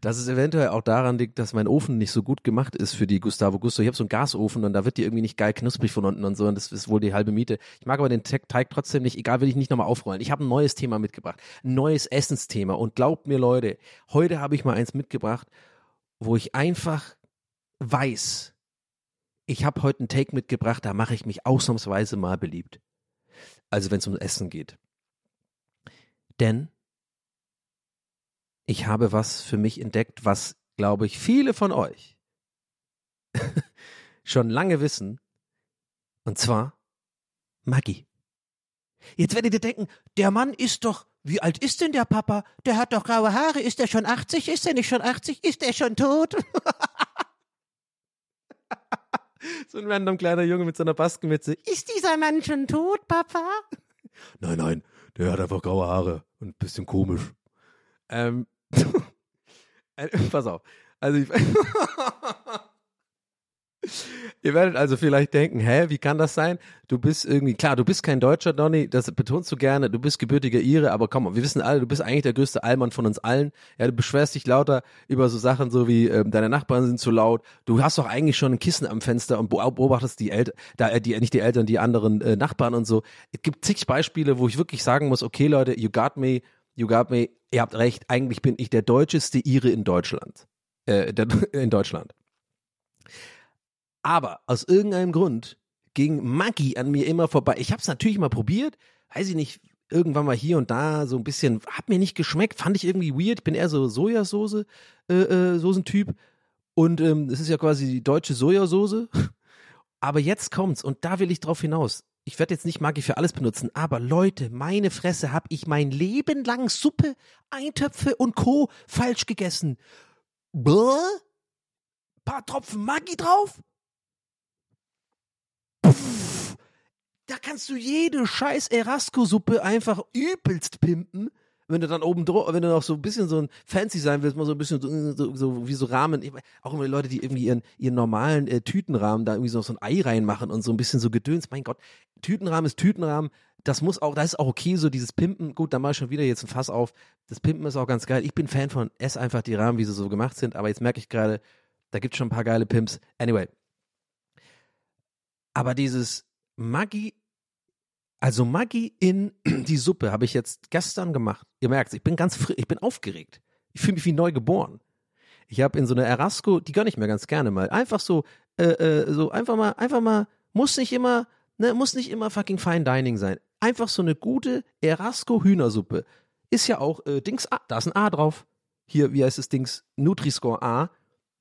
dass es eventuell auch daran liegt, dass mein Ofen nicht so gut gemacht ist für die Gustavo Gusto. Ich habe so einen Gasofen und da wird die irgendwie nicht geil knusprig von unten und so und das ist wohl die halbe Miete. Ich mag aber den Te- Teig trotzdem nicht, egal, will ich nicht nochmal aufrollen. Ich habe ein neues Thema mitgebracht, ein neues Essensthema und glaubt mir Leute, heute habe ich mal eins mitgebracht, wo ich einfach weiß, ich habe heute einen Take mitgebracht, da mache ich mich ausnahmsweise mal beliebt. Also wenn es um Essen geht. Denn ich habe was für mich entdeckt, was, glaube ich, viele von euch schon lange wissen. Und zwar Maggi. Jetzt werdet ihr denken, der Mann ist doch, wie alt ist denn der Papa? Der hat doch graue Haare. Ist der schon 80? Ist er nicht schon 80? Ist er schon tot? so ein random kleiner Junge mit so einer Baskenmütze. Ist dieser Mann schon tot, Papa? Nein, nein, der hat einfach graue Haare und ein bisschen komisch. Ähm, äh, pass auf. Also ich, Ihr werdet also vielleicht denken, hä, wie kann das sein? Du bist irgendwie, klar, du bist kein Deutscher, Donny, das betonst du gerne, du bist gebürtiger Ire, aber komm, wir wissen alle, du bist eigentlich der größte Allmann von uns allen. Ja, du beschwerst dich lauter über so Sachen so wie, ähm, deine Nachbarn sind zu laut, du hast doch eigentlich schon ein Kissen am Fenster und beobachtest die Eltern, äh, die, nicht die Eltern, die anderen äh, Nachbarn und so. Es gibt zig Beispiele, wo ich wirklich sagen muss, okay Leute, you got me, you got me, ihr habt recht, eigentlich bin ich der deutscheste Ire in Deutschland. Äh, der, in Deutschland. Aber aus irgendeinem Grund ging Maggi an mir immer vorbei. Ich habe es natürlich mal probiert, weiß ich nicht, irgendwann mal hier und da so ein bisschen, hat mir nicht geschmeckt, fand ich irgendwie weird. Ich bin eher so Sojasauce, äh, äh, Soßentyp. Und ähm, das ist ja quasi die deutsche Sojasauce. Aber jetzt kommt's und da will ich drauf hinaus. Ich werde jetzt nicht Maggi für alles benutzen, aber Leute, meine Fresse, habe ich mein Leben lang Suppe, Eintöpfe und Co. falsch gegessen. Bäh? Paar Tropfen Maggi drauf? Pff, da kannst du jede scheiß Erasco-Suppe einfach übelst pimpen. Wenn du dann oben drauf, wenn du noch so ein bisschen so ein fancy sein willst, mal so ein bisschen so, so, so wie so Rahmen, ich, auch immer die Leute, die irgendwie ihren, ihren normalen äh, Tütenrahmen da irgendwie so, so ein Ei reinmachen und so ein bisschen so Gedöns. Mein Gott, Tütenrahmen ist Tütenrahmen. Das muss auch, das ist auch okay, so dieses Pimpen. Gut, da mache ich schon wieder jetzt ein Fass auf. Das Pimpen ist auch ganz geil. Ich bin Fan von, ess einfach die Rahmen, wie sie so gemacht sind. Aber jetzt merke ich gerade, da gibt es schon ein paar geile Pimps. Anyway, aber dieses Maggi, also Maggi in die Suppe habe ich jetzt gestern gemacht. Ihr merkt ich bin ganz fri ich bin aufgeregt. Ich fühle mich wie neu geboren. Ich habe in so einer Erasco, die gönne ich mir ganz gerne mal. Einfach so, äh, äh, so einfach mal, einfach mal, muss nicht immer, ne, muss nicht immer fucking Fine Dining sein. Einfach so eine gute Erasco Hühnersuppe. Ist ja auch äh, Dings A, da ist ein A drauf. Hier, wie heißt das Dings? Nutri-Score A.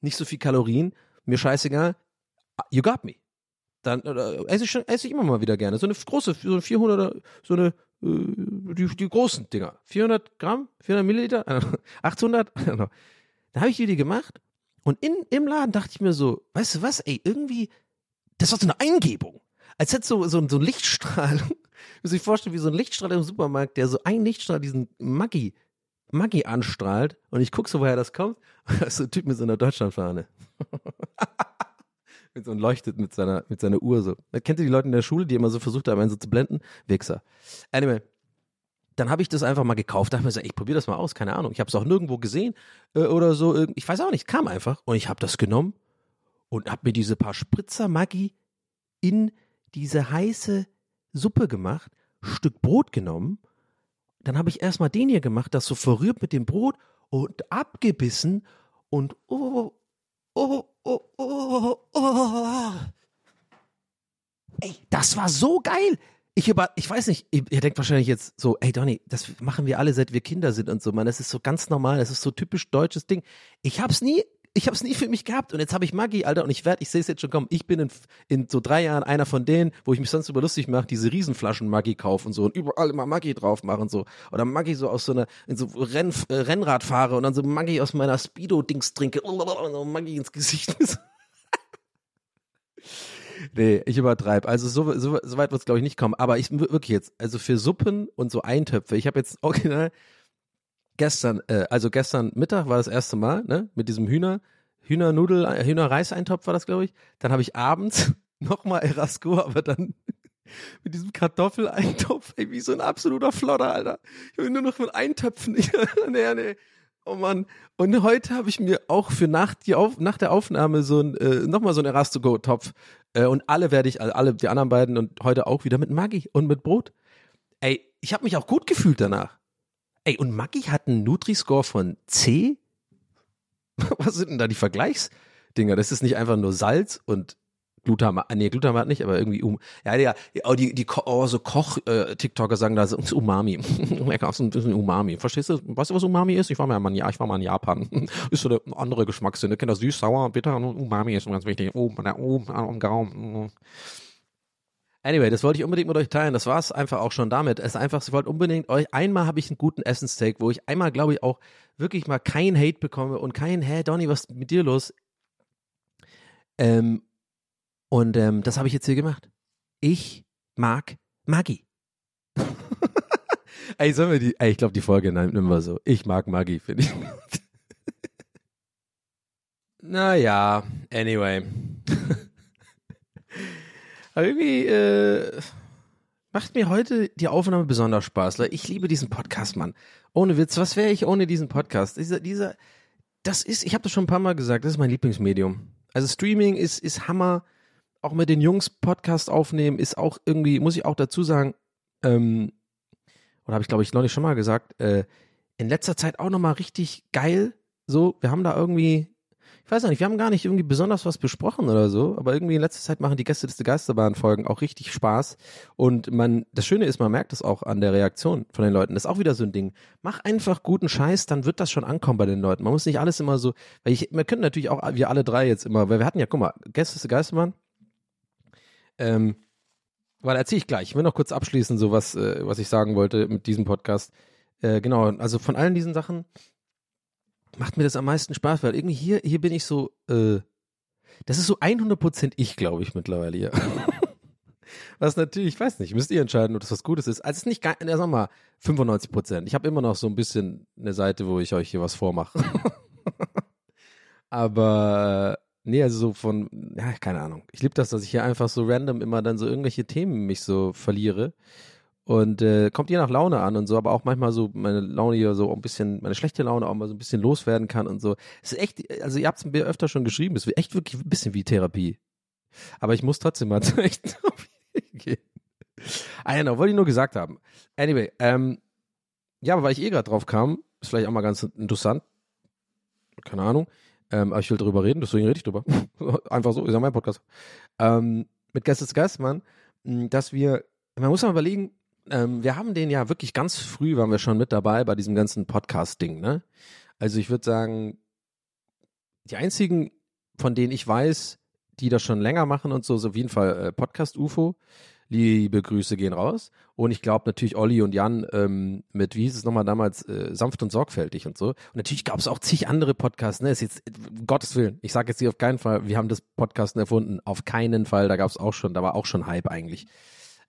Nicht so viel Kalorien. Mir scheißegal. You got me dann äh, esse ich schon, esse ich immer mal wieder gerne. So eine große, so eine 400er, so eine, äh, die, die großen Dinger. 400 Gramm, 400 Milliliter, 800. Da habe ich die gemacht und in, im Laden dachte ich mir so, weißt du was, ey, irgendwie, das doch so eine Eingebung. Als hätte so, so, so ein Lichtstrahl, muss ich vorstellen, wie so ein Lichtstrahl im Supermarkt, der so ein Lichtstrahl diesen Maggi, Maggi anstrahlt und ich gucke so, woher das kommt. Das ist so ein Typ mit so einer Deutschlandfahne mit so und leuchtet mit seiner, mit seiner Uhr so. Kennt ihr die Leute in der Schule, die immer so versucht haben, einen so zu blenden? Wichser. Anyway, dann habe ich das einfach mal gekauft, dachte mir so, ich probiere das mal aus, keine Ahnung. Ich habe es auch nirgendwo gesehen äh, oder so. Ich weiß auch nicht, kam einfach und ich habe das genommen und habe mir diese paar Spritzer Maggi in diese heiße Suppe gemacht, Stück Brot genommen. Dann habe ich erstmal den hier gemacht, das so verrührt mit dem Brot und abgebissen und oh, oh, oh, oh, oh. Ey, das war so geil. Ich über, ich weiß nicht, ihr, ihr denkt wahrscheinlich jetzt so, ey Donny, das machen wir alle, seit wir Kinder sind und so, man, das ist so ganz normal, das ist so typisch deutsches Ding. Ich hab's nie, ich hab's nie für mich gehabt und jetzt habe ich Maggi, Alter, und ich werde, ich sehe es jetzt schon kommen, ich bin in, in so drei Jahren einer von denen, wo ich mich sonst über lustig mache, diese Riesenflaschen Maggi kaufen und so und überall immer Maggi drauf machen so oder Maggi so aus so einer in so Renn, äh, Rennrad fahre und dann so Maggi aus meiner Speedo Dings trinke und so Maggi ins Gesicht. Nee, ich übertreibe. Also so, so, so weit wird es, glaube ich, nicht kommen. Aber ich wirklich jetzt, also für Suppen und so Eintöpfe, ich habe jetzt original gestern, äh, also gestern Mittag war das erste Mal, ne, mit diesem Hühner, Hühnernudel, Hühnerreiseintopf war das, glaube ich. Dann habe ich abends nochmal Erasco, aber dann mit diesem Kartoffeleintopf, ey, wie so ein absoluter Flotter, Alter. Ich will nur noch mit Eintöpfen. Nee, nee. Oh Mann. Und heute habe ich mir auch für nach, die Auf, nach der Aufnahme so ein, äh, nochmal so ein Erasto-Topf. Äh, und alle werde ich, also alle, die anderen beiden und heute auch wieder mit Maggi und mit Brot. Ey, ich habe mich auch gut gefühlt danach. Ey, und Maggi hat einen Nutri-Score von C? Was sind denn da die Vergleichsdinger? Das ist nicht einfach nur Salz und Glutamat, nee, Glutamat nicht, aber irgendwie um, ja, ja, oh, die, die, oh, so Koch-TikToker sagen da, ist Umami. Lecker, so ein bisschen Umami. Verstehst du, weißt du, was Umami ist? Ich war mal, in, ich war mal in Japan. ist so eine andere Geschmackssinn. Kennt das süß, sauer, bitter Umami ist ganz wichtig. Oh, der oh, am Gaumen. Anyway, das wollte ich unbedingt mit euch teilen. Das war es einfach auch schon damit. Es ist einfach, ich wollte unbedingt euch, einmal habe ich einen guten Essensteak, wo ich einmal, glaube ich, auch wirklich mal keinen Hate bekomme und kein, hä, Donny, was ist mit dir los? Ähm, und ähm, das habe ich jetzt hier gemacht. Ich mag Maggi. ey, sollen wir die, ey, ich glaube, die Folge nehmen wir so. Ich mag Maggi, finde ich. naja, anyway. Aber irgendwie äh, macht mir heute die Aufnahme besonders Spaß. Ich liebe diesen Podcast, Mann. Ohne Witz, was wäre ich ohne diesen Podcast? Dieser, dieser, das ist, ich habe das schon ein paar Mal gesagt, das ist mein Lieblingsmedium. Also Streaming ist, ist Hammer auch mit den Jungs Podcast aufnehmen ist auch irgendwie, muss ich auch dazu sagen, ähm, oder habe ich glaube ich nicht schon mal gesagt, äh, in letzter Zeit auch nochmal richtig geil. So, wir haben da irgendwie, ich weiß nicht, wir haben gar nicht irgendwie besonders was besprochen oder so, aber irgendwie in letzter Zeit machen die Gäste des Geisterbahn-Folgen auch richtig Spaß. Und man, das Schöne ist, man merkt es auch an der Reaktion von den Leuten. Das ist auch wieder so ein Ding. Mach einfach guten Scheiß, dann wird das schon ankommen bei den Leuten. Man muss nicht alles immer so, weil ich, wir können natürlich auch, wir alle drei jetzt immer, weil wir hatten ja, guck mal, Gäste des Geisterbahn, ähm, weil erzähle ich gleich. Ich will noch kurz abschließen, so was, äh, was ich sagen wollte mit diesem Podcast. Äh, genau, also von allen diesen Sachen macht mir das am meisten Spaß, weil irgendwie hier, hier bin ich so, äh, das ist so 100% ich, glaube ich, mittlerweile hier. was natürlich, ich weiß nicht, müsst ihr entscheiden, ob das was Gutes ist. Also es ist nicht, gar, sag mal, 95%. Ich habe immer noch so ein bisschen eine Seite, wo ich euch hier was vormache. Aber Nee, also so von, ja, keine Ahnung. Ich liebe das, dass ich hier einfach so random immer dann so irgendwelche Themen mich so verliere. Und äh, kommt je nach Laune an und so, aber auch manchmal so meine Laune hier so ein bisschen, meine schlechte Laune auch mal so ein bisschen loswerden kann und so. Es ist echt, also ihr habt es mir öfter schon geschrieben, es ist echt wirklich ein bisschen wie Therapie. Aber ich muss trotzdem mal echt gehen. Ah, genau, wollte ich nur gesagt haben. Anyway, ähm, ja, aber weil ich eh gerade drauf kam, ist vielleicht auch mal ganz interessant. Keine Ahnung. Ähm, aber ich will darüber reden, deswegen rede ich drüber. Einfach so, ist ja mein Podcast. Ähm, mit Gästes Geistmann, dass wir, man muss mal überlegen, ähm, wir haben den ja wirklich ganz früh, waren wir schon mit dabei bei diesem ganzen Podcast-Ding, ne? Also ich würde sagen, die einzigen, von denen ich weiß, die das schon länger machen und so, ist auf jeden Fall äh, Podcast UFO. Liebe Grüße gehen raus. Und ich glaube natürlich Olli und Jan ähm, mit, wie hieß es nochmal damals, äh, sanft und sorgfältig und so. Und natürlich gab es auch zig andere Podcasts, ne? Ist jetzt, um Gottes Willen, ich sage jetzt hier auf keinen Fall, wir haben das Podcasten erfunden. Auf keinen Fall, da gab es auch schon, da war auch schon Hype eigentlich.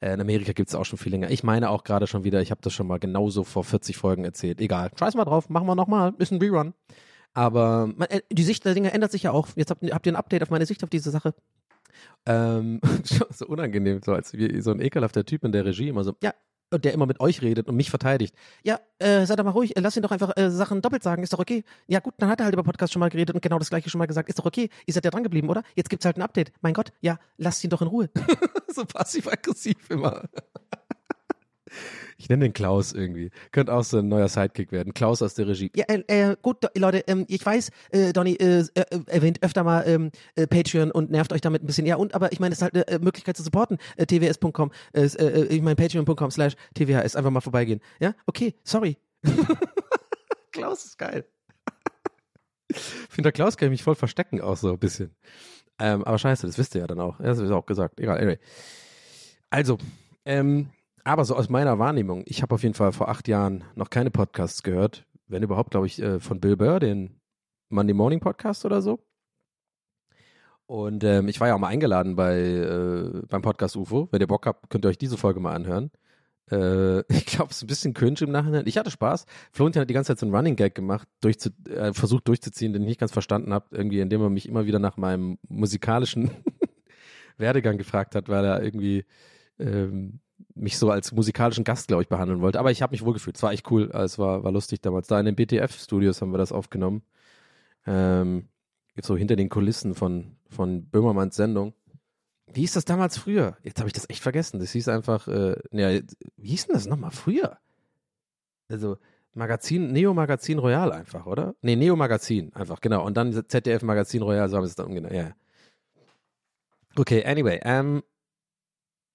Äh, in Amerika gibt es auch schon viel länger. Ich meine auch gerade schon wieder, ich habe das schon mal genauso vor 40 Folgen erzählt. Egal. Scheiß mal drauf, machen wir nochmal, ist ein Rerun. Aber man, äh, die Sicht der Dinge ändert sich ja auch. Jetzt habt, habt ihr ein Update auf meine Sicht auf diese Sache. Ähm, so unangenehm, so als wie so ein ekelhafter Typ in der Regie immer so, ja, der immer mit euch redet und mich verteidigt. Ja, äh, seid doch mal ruhig, lass ihn doch einfach äh, Sachen doppelt sagen, ist doch okay. Ja gut, dann hat er halt über Podcast schon mal geredet und genau das gleiche schon mal gesagt, ist doch okay. Ihr seid ja dran geblieben, oder? Jetzt gibt's halt ein Update. Mein Gott, ja, lasst ihn doch in Ruhe. so passiv-aggressiv immer. Ich nenne den Klaus irgendwie. Könnte auch so ein neuer Sidekick werden. Klaus aus der Regie. Ja, äh, äh, gut, Leute, ähm, ich weiß, äh, Donny äh, äh, erwähnt öfter mal ähm, äh, Patreon und nervt euch damit ein bisschen. Ja, und aber ich meine, es ist halt eine äh, Möglichkeit zu supporten. Äh, tws.com, äh, äh, ich meine patreon.com slash tvhs. Einfach mal vorbeigehen. Ja, okay, sorry. Klaus ist geil. Ich finde, der Klaus kann mich voll verstecken auch so ein bisschen. Ähm, aber scheiße, das wisst ihr ja dann auch. Das ist auch gesagt. Egal, anyway. Also, ähm, aber so aus meiner Wahrnehmung, ich habe auf jeden Fall vor acht Jahren noch keine Podcasts gehört, wenn überhaupt, glaube ich, äh, von Bill Burr, den Monday Morning Podcast oder so. Und ähm, ich war ja auch mal eingeladen bei äh, beim Podcast UFO. Wenn ihr Bock habt, könnt ihr euch diese Folge mal anhören. Äh, ich glaube, es ist ein bisschen cringe im Nachhinein. Ich hatte Spaß. Florentin hat die ganze Zeit so einen Running Gag gemacht, durchzu äh, versucht durchzuziehen, den ich nicht ganz verstanden habe, irgendwie, indem er mich immer wieder nach meinem musikalischen Werdegang gefragt hat, weil er irgendwie ähm, mich so als musikalischen Gast, glaube ich, behandeln wollte. Aber ich habe mich wohlgefühlt. Es war echt cool. Es war, war lustig damals. Da in den BTF-Studios haben wir das aufgenommen. Ähm, so hinter den Kulissen von, von Böhmermanns Sendung. Wie hieß das damals früher? Jetzt habe ich das echt vergessen. Das hieß einfach, äh, ja, wie hieß denn das nochmal früher? Also Magazin, Neo Magazin Royal einfach, oder? Nee, Neo Magazin einfach, genau. Und dann ZDF Magazin Royal, so haben sie es dann umgenannt. Ja. Okay, anyway, ähm,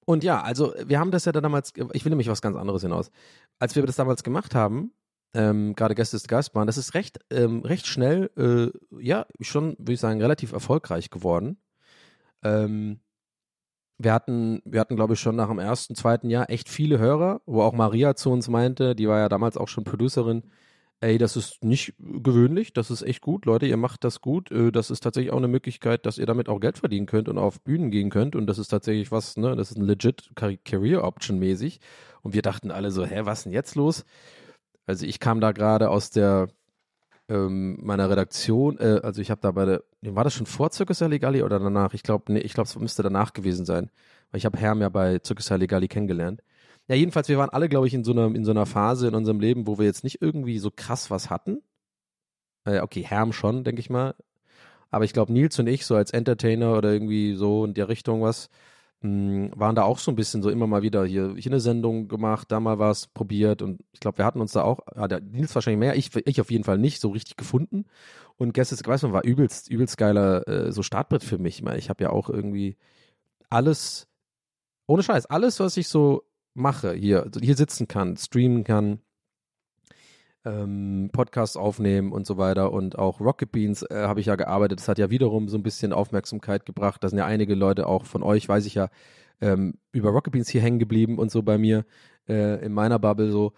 und ja, also wir haben das ja dann damals, ich will nämlich was ganz anderes hinaus. Als wir das damals gemacht haben, ähm, gerade Gäste ist Geistbahn, das ist recht, ähm, recht schnell, äh, ja, schon, würde ich sagen, relativ erfolgreich geworden. Ähm, wir hatten, wir hatten, glaube ich, schon nach dem ersten, zweiten Jahr echt viele Hörer, wo auch Maria zu uns meinte, die war ja damals auch schon Producerin, ey, das ist nicht gewöhnlich, das ist echt gut, Leute, ihr macht das gut, äh, das ist tatsächlich auch eine Möglichkeit, dass ihr damit auch Geld verdienen könnt und auf Bühnen gehen könnt und das ist tatsächlich was, ne, das ist ein legit Career Option mäßig und wir dachten alle so, hä, was denn jetzt los? Also ich kam da gerade aus der ähm, meiner Redaktion, äh, also ich habe da bei der, war das schon vor Circus Legali oder danach? Ich glaube, nee, ich glaube, es müsste danach gewesen sein, weil ich habe Herm ja bei Circus Legali kennengelernt. Ja, jedenfalls, wir waren alle, glaube ich, in so, einer, in so einer Phase in unserem Leben, wo wir jetzt nicht irgendwie so krass was hatten. Äh, okay, Herm schon, denke ich mal. Aber ich glaube, Nils und ich, so als Entertainer oder irgendwie so in der Richtung was, mh, hm, waren da auch so ein bisschen so immer mal wieder hier, hier eine Sendung gemacht, da mal was probiert und ich glaube, wir hatten uns da auch, ja, der Nils wahrscheinlich mehr, ich, ich auf jeden Fall nicht so richtig gefunden. Und Guess weiß man, war übelst, übelst geiler äh, so Startbrett für mich. Ich meine, ich habe ja auch irgendwie alles, ohne Scheiß, alles, was ich so mache, hier, hier sitzen kann, streamen kann, ähm, Podcasts aufnehmen und so weiter und auch Rocket Beans äh, habe ich ja gearbeitet. Das hat ja wiederum so ein bisschen Aufmerksamkeit gebracht. Da sind ja einige Leute auch von euch, weiß ich ja, ähm, über Rocket Beans hier hängen geblieben und so bei mir äh, in meiner Bubble so.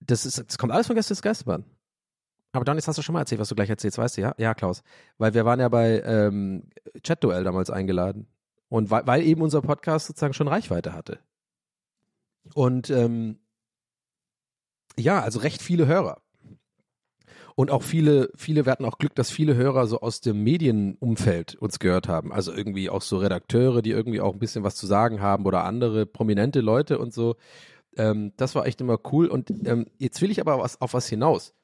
Das ist, das kommt alles von Gäste Geisterbahn. Aber dann hast du schon mal erzählt, was du gleich erzählst, weißt du, ja? Ja, Klaus. Weil wir waren ja bei ähm, Chat-Duell damals eingeladen. Und weil, weil eben unser Podcast sozusagen schon Reichweite hatte. Und ähm, ja, also recht viele Hörer. Und auch viele, viele, wir hatten auch Glück, dass viele Hörer so aus dem Medienumfeld uns gehört haben. Also irgendwie auch so Redakteure, die irgendwie auch ein bisschen was zu sagen haben oder andere prominente Leute und so. Ähm, das war echt immer cool. Und ähm, jetzt will ich aber was, auf was hinaus.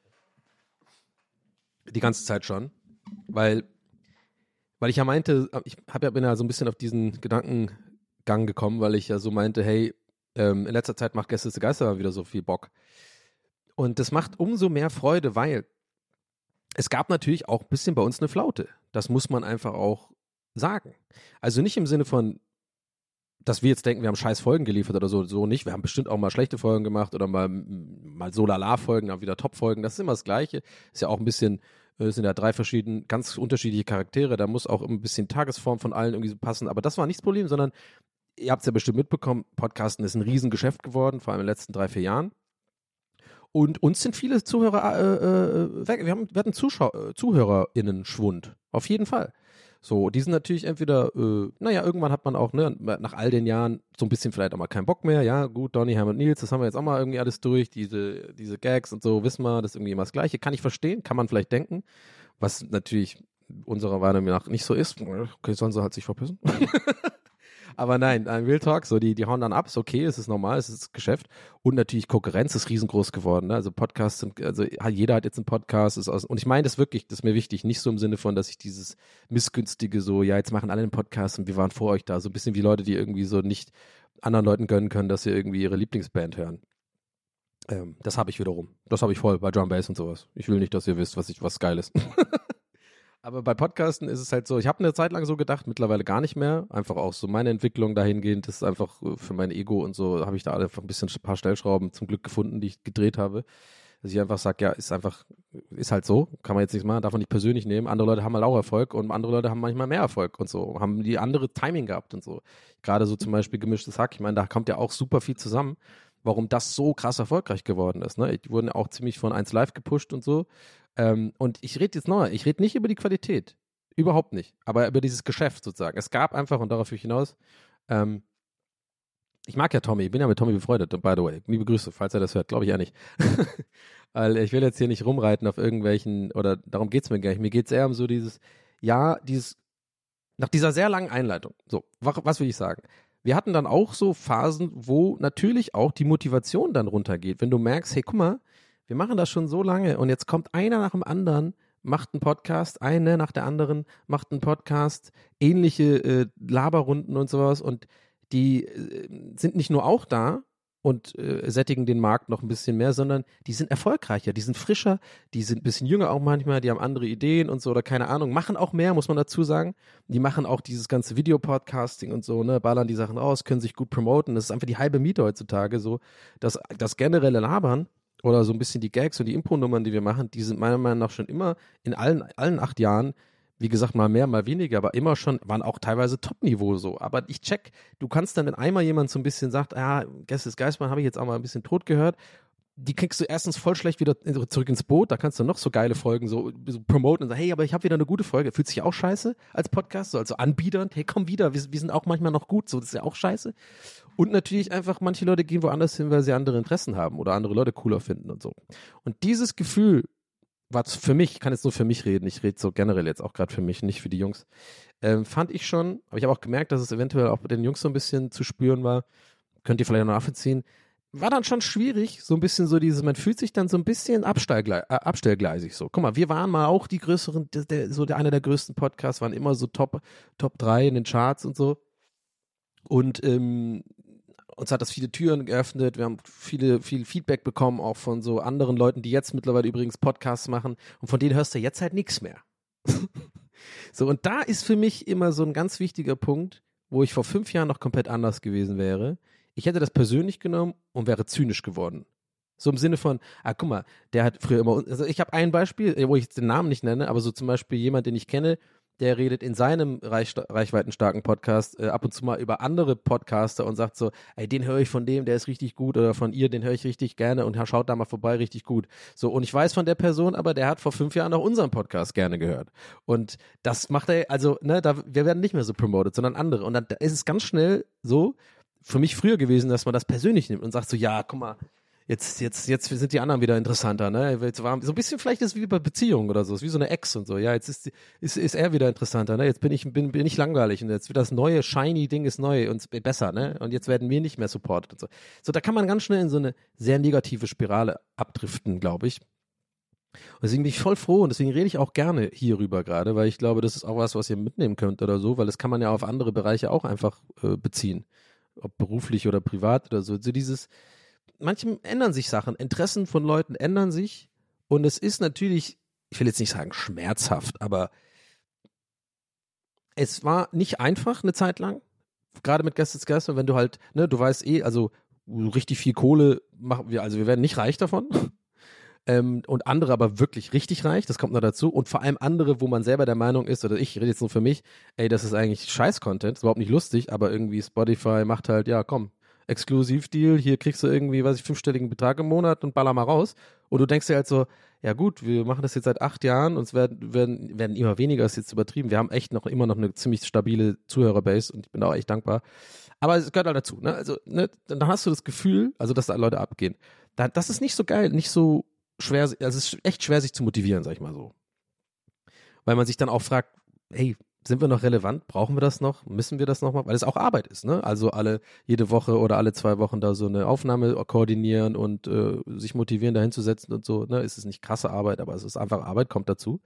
Die ganze Zeit schon. Weil, weil ich ja meinte, ich hab ja, bin ja so ein bisschen auf diesen Gedankengang gekommen, weil ich ja so meinte, hey, ähm, in letzter Zeit macht Gäste des Geister wieder so viel Bock. Und das macht umso mehr Freude, weil es gab natürlich auch ein bisschen bei uns eine Flaute. Das muss man einfach auch sagen. Also nicht im Sinne von, dass wir jetzt denken, wir haben scheiß Folgen geliefert oder so, so nicht. Wir haben bestimmt auch mal schlechte Folgen gemacht oder mal, mal so Lala-Folgen, dann wieder Top-Folgen. Das ist immer das Gleiche. Ist ja auch ein bisschen, äh, es sind ja drei verschiedene, ganz unterschiedliche Charaktere. Da muss auch ein bisschen Tagesform von allen irgendwie so passen. Aber das war nicht das Problem, sondern ihr habt es ja bestimmt mitbekommen, Podcasten ist ein Riesengeschäft geworden, vor allem in den letzten drei, vier Jahren. Und uns sind viele Zuhörer äh, äh, weg. Wir, haben, wir hatten Zuschau äh, ZuhörerInnen-Schwund. Auf jeden Fall. So, die sind natürlich entweder, äh, naja, irgendwann hat man auch, ne, nach all den Jahren so ein bisschen vielleicht auch mal keinen Bock mehr. Ja, gut, Donny, Hermann, Nils, das haben wir jetzt auch mal irgendwie alles durch. Diese, diese Gags und so, wissen wir, das ist irgendwie immer das Gleiche. Kann ich verstehen, kann man vielleicht denken. Was natürlich unserer Meinung nach nicht so ist. Okay, sollen sie halt sich verpissen. Aber nein, ein Real Talk, so die, die hauen dann ab, ist okay, es ist normal, es ist Geschäft. Und natürlich Konkurrenz ist riesengroß geworden. Ne? Also Podcasts sind, also jeder hat jetzt einen Podcast. Ist aus, und ich meine das wirklich, das ist mir wichtig, nicht so im Sinne von, dass ich dieses missgünstige so, ja, jetzt machen alle einen Podcast und wir waren vor euch da. So ein bisschen wie Leute, die irgendwie so nicht anderen Leuten gönnen können, dass sie irgendwie ihre Lieblingsband hören. Ähm, das habe ich wiederum. Das habe ich voll bei Drum Bass und sowas. Ich will nicht, dass ihr wisst, was ich was geil ist. Aber bei Podcasten ist es halt so, ich habe eine Zeit lang so gedacht, mittlerweile gar nicht mehr. Einfach auch so meine Entwicklung dahingehend ist einfach äh, für mein Ego und so, habe ich da einfach ein bisschen ein paar Stellschrauben zum Glück gefunden, die ich gedreht habe. Dass ich einfach sage, ja, ist einfach, ist halt so, kann man jetzt nichts machen, darf man nicht persönlich nehmen. Andere Leute haben halt auch Erfolg und andere Leute haben manchmal mehr Erfolg und so, haben die andere Timing gehabt und so. Gerade so zum Beispiel gemischtes Hack, ich meine, da kommt ja auch super viel zusammen warum das so krass erfolgreich geworden ist. Ne? Die wurden auch ziemlich von 1 Live gepusht und so. Ähm, und ich rede jetzt noch, ich rede nicht über die Qualität. Überhaupt nicht. Aber über dieses Geschäft sozusagen. Es gab einfach, und darauf will ich hinaus, ähm, ich mag ja Tommy, ich bin ja mit Tommy befreundet, by the way. Liebe Grüße, falls er das hört, glaube ich ja nicht. Weil ich will jetzt hier nicht rumreiten auf irgendwelchen, oder darum geht's mir gar nicht. Mir geht's eher um so dieses, ja, dieses, nach dieser sehr langen Einleitung. So, wa- was will ich sagen? Wir hatten dann auch so Phasen, wo natürlich auch die Motivation dann runtergeht. Wenn du merkst, hey, guck mal, wir machen das schon so lange und jetzt kommt einer nach dem anderen, macht einen Podcast, eine nach der anderen macht einen Podcast, ähnliche äh, Laberrunden und sowas und die äh, sind nicht nur auch da und äh, sättigen den Markt noch ein bisschen mehr, sondern die sind erfolgreicher, die sind frischer, die sind ein bisschen jünger auch manchmal, die haben andere Ideen und so oder keine Ahnung, machen auch mehr, muss man dazu sagen. Die machen auch dieses ganze Videopodcasting und so, ne, ballern die Sachen aus, können sich gut promoten. Das ist einfach die halbe Miete heutzutage so. Das, das generelle Labern oder so ein bisschen die Gags und die Impro-Nummern, die wir machen, die sind meiner Meinung nach schon immer in allen, allen acht Jahren, wie gesagt, mal mehr, mal weniger, aber immer schon, waren auch teilweise Top-Niveau so. Aber ich check, du kannst dann, wenn einmal jemand so ein bisschen sagt, ah, Gästes Geistmann habe ich jetzt auch mal ein bisschen tot gehört, die kriegst du erstens voll schlecht wieder zurück ins Boot, da kannst du noch so geile Folgen so, so promoten und sagen, hey, aber ich habe wieder eine gute Folge. Fühlt sich auch scheiße als Podcast, so also anbiedernd, hey, komm wieder, wir, wir sind auch manchmal noch gut, so, das ist ja auch scheiße. Und natürlich einfach, manche Leute gehen woanders hin, weil sie andere Interessen haben oder andere Leute cooler finden und so. Und dieses Gefühl war für mich, ich kann jetzt nur für mich reden, ich rede so generell jetzt auch gerade für mich, nicht für die Jungs, ähm, fand ich schon, aber ich habe auch gemerkt, dass es eventuell auch bei den Jungs so ein bisschen zu spüren war, könnt ihr vielleicht noch nachvollziehen, war dann schon schwierig, so ein bisschen so dieses, man fühlt sich dann so ein bisschen abstellgle äh, abstellgleisig so. Guck mal, wir waren mal auch die größeren, der, der, so der einer der größten Podcasts, waren immer so Top, Top 3 in den Charts und so. Und ähm, uns hat das viele Türen geöffnet. Wir haben viele, viel Feedback bekommen, auch von so anderen Leuten, die jetzt mittlerweile übrigens Podcasts machen. Und von denen hörst du jetzt halt nichts mehr. so, und da ist für mich immer so ein ganz wichtiger Punkt, wo ich vor fünf Jahren noch komplett anders gewesen wäre. Ich hätte das persönlich genommen und wäre zynisch geworden. So im Sinne von, ah, guck mal, der hat früher immer, also ich habe ein Beispiel, wo ich jetzt den Namen nicht nenne, aber so zum Beispiel jemand, den ich kenne, der redet in seinem reich, reichweitenstarken Podcast äh, ab und zu mal über andere Podcaster und sagt so, ey, den höre ich von dem, der ist richtig gut oder von ihr, den höre ich richtig gerne und schaut da mal vorbei, richtig gut. So, und ich weiß von der Person, aber der hat vor fünf Jahren auch unseren Podcast gerne gehört. Und das macht er, also, ne, da, wir werden nicht mehr so promoted, sondern andere. Und dann da ist es ganz schnell so, für mich früher gewesen, dass man das persönlich nimmt und sagt so, ja, guck mal, jetzt, jetzt, jetzt sind die anderen wieder interessanter, ne? Jetzt war, so ein bisschen vielleicht ist es wie bei Beziehungen oder so, ist wie so eine Ex und so. Ja, jetzt ist, ist, ist er wieder interessanter, ne? Jetzt bin ich, bin, bin ich langweilig und jetzt wird das neue, shiny Ding ist neu und besser, ne? Und jetzt werden wir nicht mehr supported und so. So, da kann man ganz schnell in so eine sehr negative Spirale abdriften, glaube ich. Und deswegen bin ich voll froh und deswegen rede ich auch gerne hierüber gerade, weil ich glaube, das ist auch was, was ihr mitnehmen könnt oder so, weil das kann man ja auf andere Bereiche auch einfach äh, beziehen. Ob beruflich oder privat oder so. So dieses, manchmal ändern sich Sachen, Interessen von Leuten ändern sich und es ist natürlich, ich will jetzt nicht sagen schmerzhaft, aber es war nicht einfach eine Zeit lang, gerade mit Gästesgeister, wenn du halt, ne, du weißt eh, also richtig viel Kohle machen wir, also wir werden nicht reich davon. Ähm, und andere aber wirklich richtig reich, das kommt noch dazu. Und vor allem andere, wo man selber der Meinung ist, oder ich rede jetzt nur für mich, ey, das ist eigentlich Scheiß-Content, ist überhaupt nicht lustig, aber irgendwie Spotify macht halt, ja, komm, Exklusivdeal, hier kriegst du irgendwie, weiß ich, fünfstelligen Betrag im Monat und baller mal raus. Und du denkst dir halt so, ja gut, wir machen das jetzt seit acht Jahren und es werden, werden, werden immer weniger, ist jetzt übertrieben. Wir haben echt noch immer noch eine ziemlich stabile Zuhörerbase und ich bin da auch echt dankbar. Aber es gehört halt dazu, ne? Also, ne, dann hast du das Gefühl, also dass da Leute abgehen. Da, das ist nicht so geil, nicht so schwer, also es ist echt schwer, sich zu motivieren, sag ich mal so. Weil man sich dann auch fragt, hey, sind wir noch relevant? Brauchen wir das noch? Müssen wir das noch mal? Weil es auch Arbeit ist, ne? Also alle jede Woche oder alle zwei Wochen da so eine Aufnahme koordinieren und äh, sich motivieren, dahin zu setzen und so, ne? Es nicht krasse Arbeit, aber es ist einfach Arbeit, kommt dazu.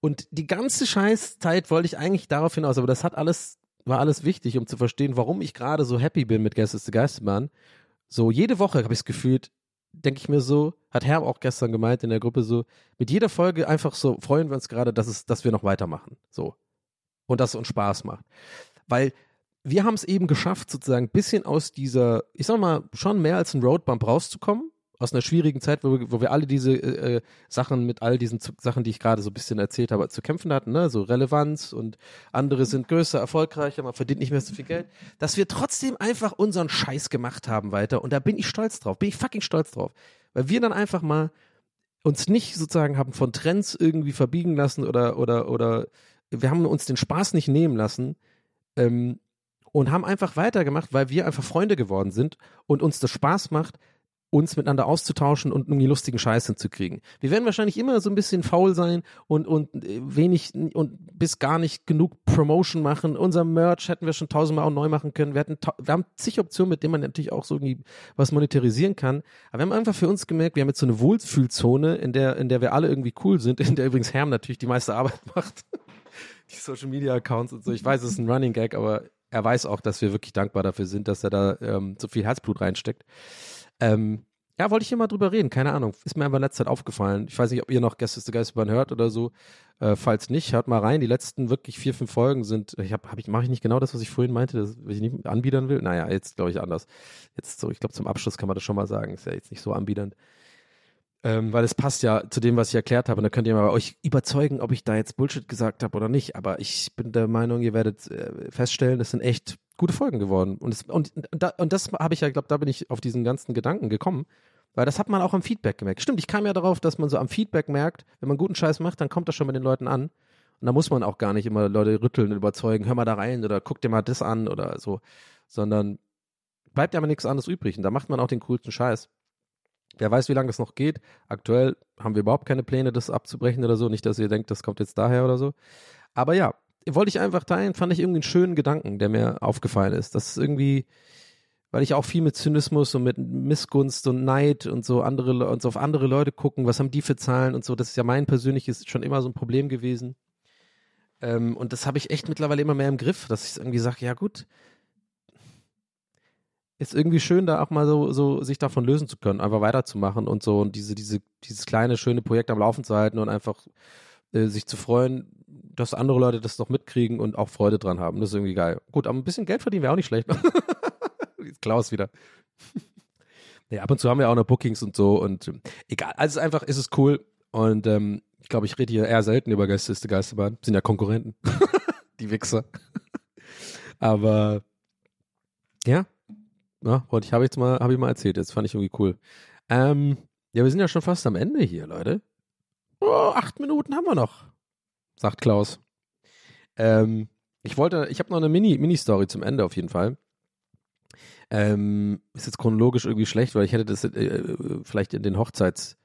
Und die ganze Scheißzeit wollte ich eigentlich darauf hinaus, aber das hat alles, war alles wichtig, um zu verstehen, warum ich gerade so happy bin mit Gäste ist Geisterbahn. So jede Woche habe ich es gefühlt, denke ich mir so, hat Herr auch gestern gemeint in der Gruppe so, mit jeder Folge einfach so freuen wir uns gerade, dass es, dass wir noch weitermachen. So. Und dass es uns Spaß macht. Weil wir haben es eben geschafft, sozusagen ein bisschen aus dieser, ich sag mal, schon mehr als ein Roadbump rauszukommen. Aus einer schwierigen Zeit, wo wir, wo wir alle diese äh, Sachen mit all diesen Sachen, die ich gerade so ein bisschen erzählt habe, zu kämpfen hatten, ne? so Relevanz und andere sind größer, erfolgreicher, man verdient nicht mehr so viel Geld, dass wir trotzdem einfach unseren Scheiß gemacht haben weiter und da bin ich stolz drauf, bin ich fucking stolz drauf, weil wir dann einfach mal uns nicht sozusagen haben von Trends irgendwie verbiegen lassen oder oder oder wir haben uns den Spaß nicht nehmen lassen ähm, und haben einfach weitergemacht, weil wir einfach Freunde geworden sind und uns das Spaß macht, uns miteinander auszutauschen und irgendwie lustigen Scheiß hinzukriegen. Wir werden wahrscheinlich immer so ein bisschen faul sein und, und äh, wenig und bis gar nicht genug Promotion machen. Unser Merch hätten wir schon tausendmal auch neu machen können. Wir, hatten, wir haben zig Optionen, mit denen man natürlich auch so irgendwie was monetarisieren kann. Aber wir haben einfach für uns gemerkt, wir haben jetzt so eine Wohlfühlzone, in der, in der wir alle irgendwie cool sind, in der übrigens Herm natürlich die meiste Arbeit macht. Die Social Media Accounts und so. Ich weiß, es ist ein Running Gag, aber er weiß auch, dass wir wirklich dankbar dafür sind, dass er da ähm, so viel Herzblut reinsteckt. Ähm, ja, wollte ich hier mal drüber reden, keine Ahnung. Ist mir einfach in letzter Zeit aufgefallen. Ich weiß nicht, ob ihr noch Gäste der Geisterbahn hört oder so. Äh, falls nicht, hört mal rein. Die letzten wirklich vier, fünf Folgen sind, ich habe, hab ich, mache ich nicht genau das, was ich vorhin meinte, was ich nicht anbiedern will? Naja, jetzt glaube ich anders. Jetzt so, ich glaube, zum Abschluss kann man das schon mal sagen. Ist ja jetzt nicht so anbiedernd. Ähm, weil es passt ja zu dem, was ich erklärt habe. Und da könnt ihr mal euch überzeugen, ob ich da jetzt Bullshit gesagt habe oder nicht. Aber ich bin der Meinung, ihr werdet äh, feststellen, das sind echt gute Folgen geworden. Und, es, und, und, da, und das habe ich ja, glaube da bin ich auf diesen ganzen Gedanken gekommen. Weil das hat man auch am Feedback gemerkt. Stimmt, ich kam ja darauf, dass man so am Feedback merkt, wenn man guten Scheiß macht, dann kommt das schon bei den Leuten an. Und da muss man auch gar nicht immer Leute rütteln und überzeugen, hör mal da rein oder guck dir mal das an oder so. Sondern bleibt ja mal nichts anderes übrig. Und da macht man auch den coolsten Scheiß. Wer weiß, wie lange das noch geht. Aktuell haben wir überhaupt keine Pläne, das abzubrechen oder so. Nicht, dass ihr denkt, das kommt jetzt daher oder so. Aber ja, wollte ich einfach teilen, fand ich irgendwie einen schönen Gedanken, der mir aufgefallen ist. Das ist irgendwie, weil ich auch viel mit Zynismus und mit Missgunst und Neid und so andere und so auf andere Leute gucken, was haben die für Zahlen und so, das ist ja mein persönliches schon immer so ein Problem gewesen. Ähm, und das habe ich echt mittlerweile immer mehr im Griff, dass ich irgendwie sage, ja gut, ist irgendwie schön, da auch mal so, so sich davon lösen zu können, einfach weiterzumachen und so und diese, diese, dieses kleine, schöne Projekt am Laufen zu halten und einfach äh, sich zu freuen, dass andere Leute das noch mitkriegen und auch Freude dran haben. Das ist irgendwie geil. Gut, aber ein bisschen Geld verdienen wäre auch nicht schlecht. Klaus wieder. ja, ab und zu haben wir auch noch Bookings und so und ähm, egal. Also einfach ist es cool und ähm, ich glaube, ich rede hier eher selten über Gästeliste Geisterbahn. Sind ja Konkurrenten. Die Wichser. Aber ja, ja, und ich habe jetzt mal, ich mal erzählt, jetzt fand ich irgendwie cool. Ähm, ja, wir sind ja schon fast am Ende hier, Leute. Oh, acht Minuten haben wir noch, sagt Klaus. Ähm, ich wollte, ich habe noch eine Mini, Mini-Story zum Ende auf jeden Fall. Ähm, ist jetzt chronologisch irgendwie schlecht, weil ich hätte das äh, vielleicht in den Hochzeits äh,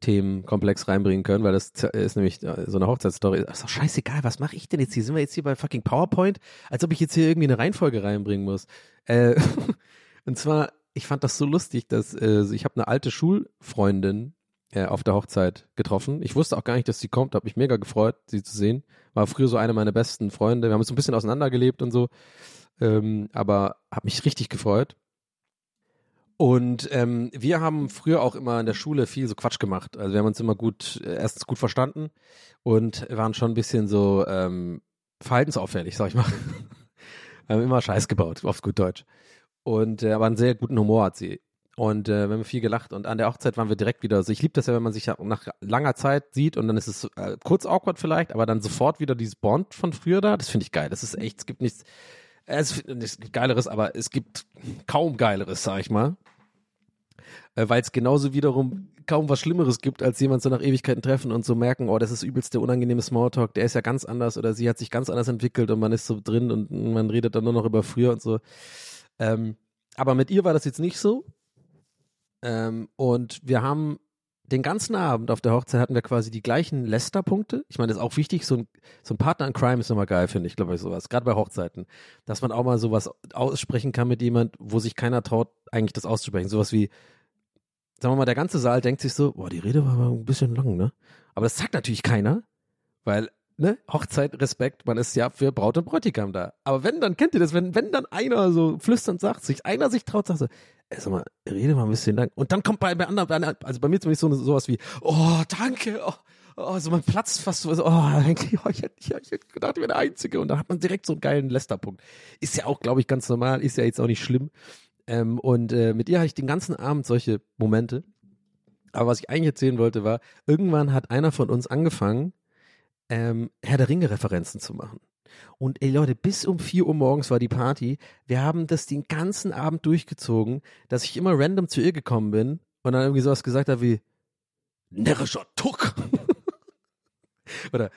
Themenkomplex reinbringen können, weil das ist nämlich äh, so eine Hochzeitsstory. Ist doch scheißegal, was mache ich denn jetzt hier? Sind wir jetzt hier bei fucking PowerPoint? Als ob ich jetzt hier irgendwie eine Reihenfolge reinbringen muss. Äh, und zwar, ich fand das so lustig, dass äh, ich habe eine alte Schulfreundin äh, auf der Hochzeit getroffen. Ich wusste auch gar nicht, dass sie kommt, habe mich mega gefreut, sie zu sehen. War früher so eine meiner besten Freunde. Wir haben uns ein bisschen auseinandergelebt und so ähm, aber habe mich richtig gefreut. Und ähm, wir haben früher auch immer in der Schule viel so Quatsch gemacht. Also wir haben uns immer gut, äh, erstens gut verstanden und waren schon ein bisschen so ähm, verhaltensauffällig, sag ich mal. wir haben immer Scheiß gebaut, aufs gut Deutsch. Und äh, aber einen sehr guten Humor hat sie. Und äh, wir haben viel gelacht und an der Hochzeit waren wir direkt wieder. Also ich liebe das ja, wenn man sich nach langer Zeit sieht und dann ist es äh, kurz awkward vielleicht, aber dann sofort wieder dieses Bond von früher da. Das finde ich geil. Das ist echt, es gibt nichts es, es gibt Geileres, aber es gibt kaum Geileres, sag ich mal. Äh, Weil es genauso wiederum kaum was Schlimmeres gibt, als jemand so nach Ewigkeiten treffen und so merken, oh, das ist übelst der unangenehme Smalltalk, der ist ja ganz anders oder sie hat sich ganz anders entwickelt und man ist so drin und man redet dann nur noch über früher und so. Ähm, aber mit ihr war das jetzt nicht so. Ähm, und wir haben den ganzen Abend auf der Hochzeit hatten wir quasi die gleichen Lester-Punkte. Ich meine, das ist auch wichtig, so ein, so ein Partner in Crime ist immer geil, finde ich, glaube ich, sowas. Gerade bei Hochzeiten. Dass man auch mal sowas aussprechen kann mit jemand, wo sich keiner traut, eigentlich das auszusprechen. Sowas wie, sagen wir mal, der ganze Saal denkt sich so, boah, die Rede war aber ein bisschen lang, ne? Aber das sagt natürlich keiner, weil, ne, Hochzeit, Respekt, man ist ja für Braut und Bräutigam da. Aber wenn, dann kennt ihr das, wenn, wenn dann einer so flüsternd sagt, sich einer sich traut, sagt so, ey, sag mal, rede mal ein bisschen lang. Und dann kommt bei, bei anderen, also bei mir zumindest so sowas wie, oh, danke, oh, oh so man platzt fast so, oh, eigentlich, oh, ich hätte, ich, hätte gedacht, ich wäre der Einzige. Und da hat man direkt so einen geilen Lästerpunkt. Ist ja auch, glaube ich, ganz normal, ist ja jetzt auch nicht schlimm. Ähm, und äh, mit ihr hatte ich den ganzen Abend solche Momente. Aber was ich eigentlich erzählen wollte, war, irgendwann hat einer von uns angefangen, ähm, Herr der Ringe-Referenzen zu machen. Und ey Leute, bis um 4 Uhr morgens war die Party. Wir haben das den ganzen Abend durchgezogen, dass ich immer random zu ihr gekommen bin und dann irgendwie sowas gesagt habe wie närrischer Tuck. Oder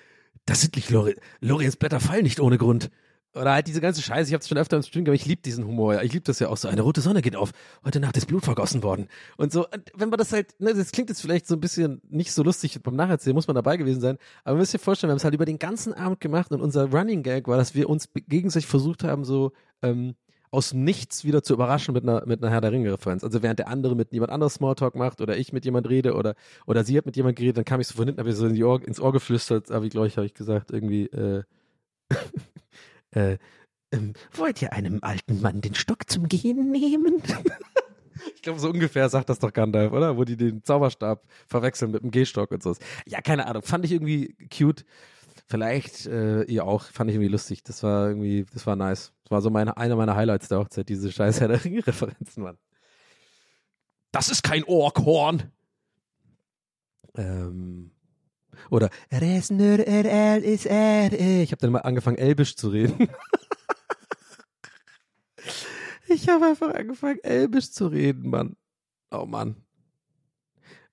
das sind nicht Lori Loriens Blätter fallen nicht ohne Grund. Oder halt diese ganze Scheiße, ich habe es schon öfter im Stream, aber ich liebe diesen Humor. Ich liebe das ja auch so. Eine rote Sonne geht auf. Heute Nacht ist Blut vergossen worden. Und so, und wenn man das halt, ne, das klingt jetzt vielleicht so ein bisschen nicht so lustig beim Nacherzählen, muss man dabei gewesen sein. Aber ihr müsst euch vorstellen, wir haben es halt über den ganzen Abend gemacht und unser Running Gag war, dass wir uns gegenseitig versucht haben, so ähm, aus nichts wieder zu überraschen mit einer, mit einer Herr der Ringe-Referenz. Also während der andere mit jemand anderes Smalltalk macht oder ich mit jemand rede oder, oder sie hat mit jemand geredet, dann kam ich so von hinten, habe ich so in die Ohr, ins Ohr geflüstert, aber ich glaube ich, habe ich gesagt, irgendwie, äh, äh, ähm, wollt ihr einem alten Mann den Stock zum Gehen nehmen? ich glaube, so ungefähr sagt das doch Gandalf, oder? Wo die den Zauberstab verwechseln mit dem Gehstock und so. Ja, keine Ahnung. Fand ich irgendwie cute. Vielleicht äh, ihr auch. Fand ich irgendwie lustig. Das war irgendwie, das war nice. Das war so meine, einer meiner Highlights der Hochzeit, diese scheiß Herr der Ringe-Referenzen, Mann. Das ist kein Orkhorn. Ähm, oder Resnur RL ist er. Ich habe dann mal angefangen, Elbisch zu reden. ich habe einfach angefangen, Elbisch zu reden, Mann. Oh Mann.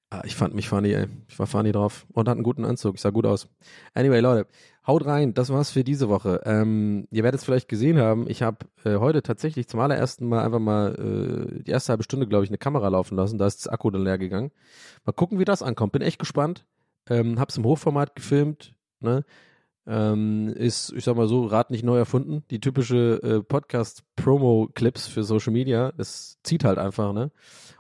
Ah, ich fand mich funny, ey. Ich war funny drauf und hatte einen guten Anzug. Ich sah gut aus. Anyway, Leute, haut rein. Das war's für diese Woche. Ähm, ihr werdet es vielleicht gesehen haben. Ich habe äh, heute tatsächlich zum allerersten Mal einfach mal äh, die erste halbe Stunde, glaube ich, eine Kamera laufen lassen. Da ist das Akku dann leer gegangen. Mal gucken, wie das ankommt. Bin echt gespannt. Ähm, hab's im Hochformat gefilmt. Ne? Ähm, ist, ich sag mal so, Rad nicht neu erfunden. Die typische äh, Podcast-Promo-Clips für Social Media. Das zieht halt einfach, ne?